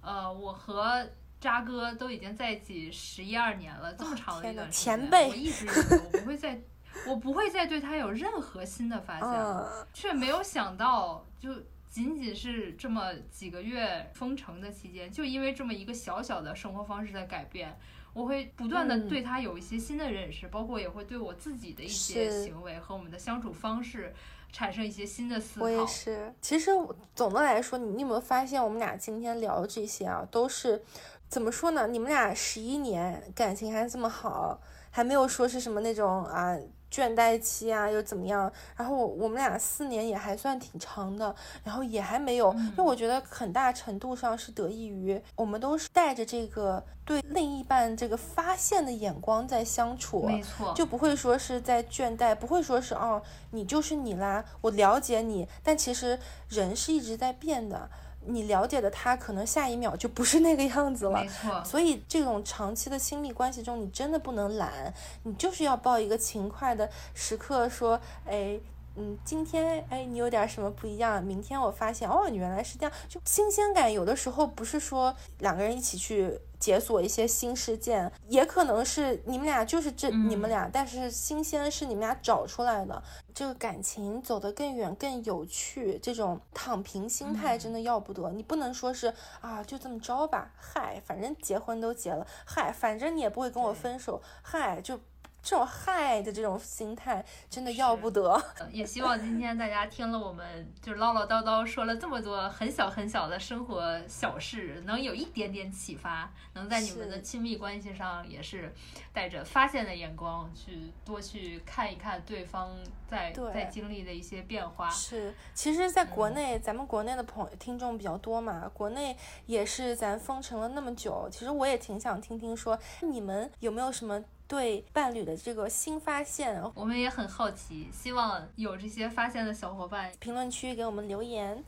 呃，我和渣哥都已经在一起十一二年了，这么长的一段时间，前辈我一直以为我不会再，我不会再对他有任何新的发现，却没有想到，就仅仅是这么几个月封城的期间，就因为这么一个小小的生活方式的改变。我会不断的对他有一些新的认识，包括也会对我自己的一些行为和我们的相处方式产生一些新的思考。我也是。其实总的来说，你你有没有发现，我们俩今天聊的这些啊，都是怎么说呢？你们俩十一年感情还这么好，还没有说是什么那种啊。倦怠期啊，又怎么样？然后我我们俩四年也还算挺长的，然后也还没有，因为我觉得很大程度上是得益于我们都是带着这个对另一半这个发现的眼光在相处，没错，就不会说是在倦怠，不会说是哦，你就是你啦，我了解你，但其实人是一直在变的。你了解的他，可能下一秒就不是那个样子了。没错，所以这种长期的亲密关系中，你真的不能懒，你就是要抱一个勤快的时刻，说，哎，嗯，今天，哎，你有点什么不一样？明天我发现，哦，你原来是这样，就新鲜感，有的时候不是说两个人一起去。解锁一些新事件，也可能是你们俩就是这你们俩，但是新鲜是你们俩找出来的。这个感情走得更远、更有趣，这种躺平心态真的要不得。你不能说是啊，就这么着吧，嗨，反正结婚都结了，嗨，反正你也不会跟我分手，嗨，就。这种害的这种心态真的要不得，也希望今天大家听了我们就唠唠叨叨说了这么多很小很小的生活小事，能有一点点启发，能在你们的亲密关系上也是带着发现的眼光去多去看一看对方在在经历的一些变化。是，其实，在国内咱们国内的朋听众比较多嘛，国内也是咱封城了那么久，其实我也挺想听听说你们有没有什么。对伴侣的这个新发现，我们也很好奇，希望有这些发现的小伙伴评论区给我们留言。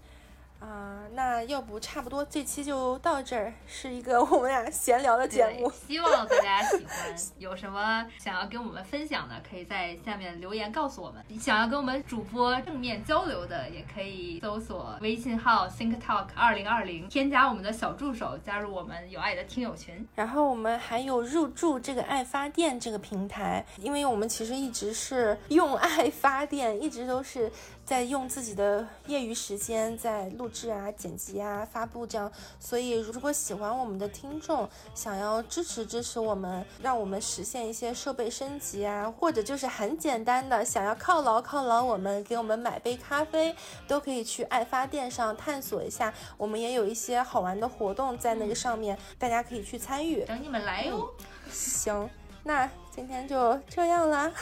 啊，那要不差不多这期就到这儿，是一个我们俩闲聊的节目。希望大家喜欢，有什么想要跟我们分享的，可以在下面留言告诉我们。想要跟我们主播正面交流的，也可以搜索微信号 think talk 二零二零，添加我们的小助手，加入我们有爱的听友群。然后我们还有入驻这个爱发电这个平台，因为我们其实一直是用爱发电，一直都是。在用自己的业余时间在录制啊、剪辑啊、发布这样，所以如果喜欢我们的听众，想要支持支持我们，让我们实现一些设备升级啊，或者就是很简单的想要犒劳犒劳我们，给我们买杯咖啡，都可以去爱发电上探索一下，我们也有一些好玩的活动在那个上面，大家可以去参与。等你们来哟。行，那今天就这样啦。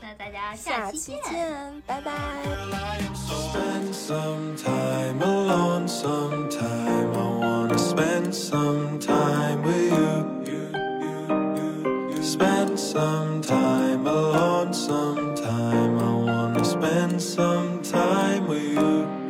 那大家下期见，拜拜。Spend some time alone sometime. I wanna spend some time with you.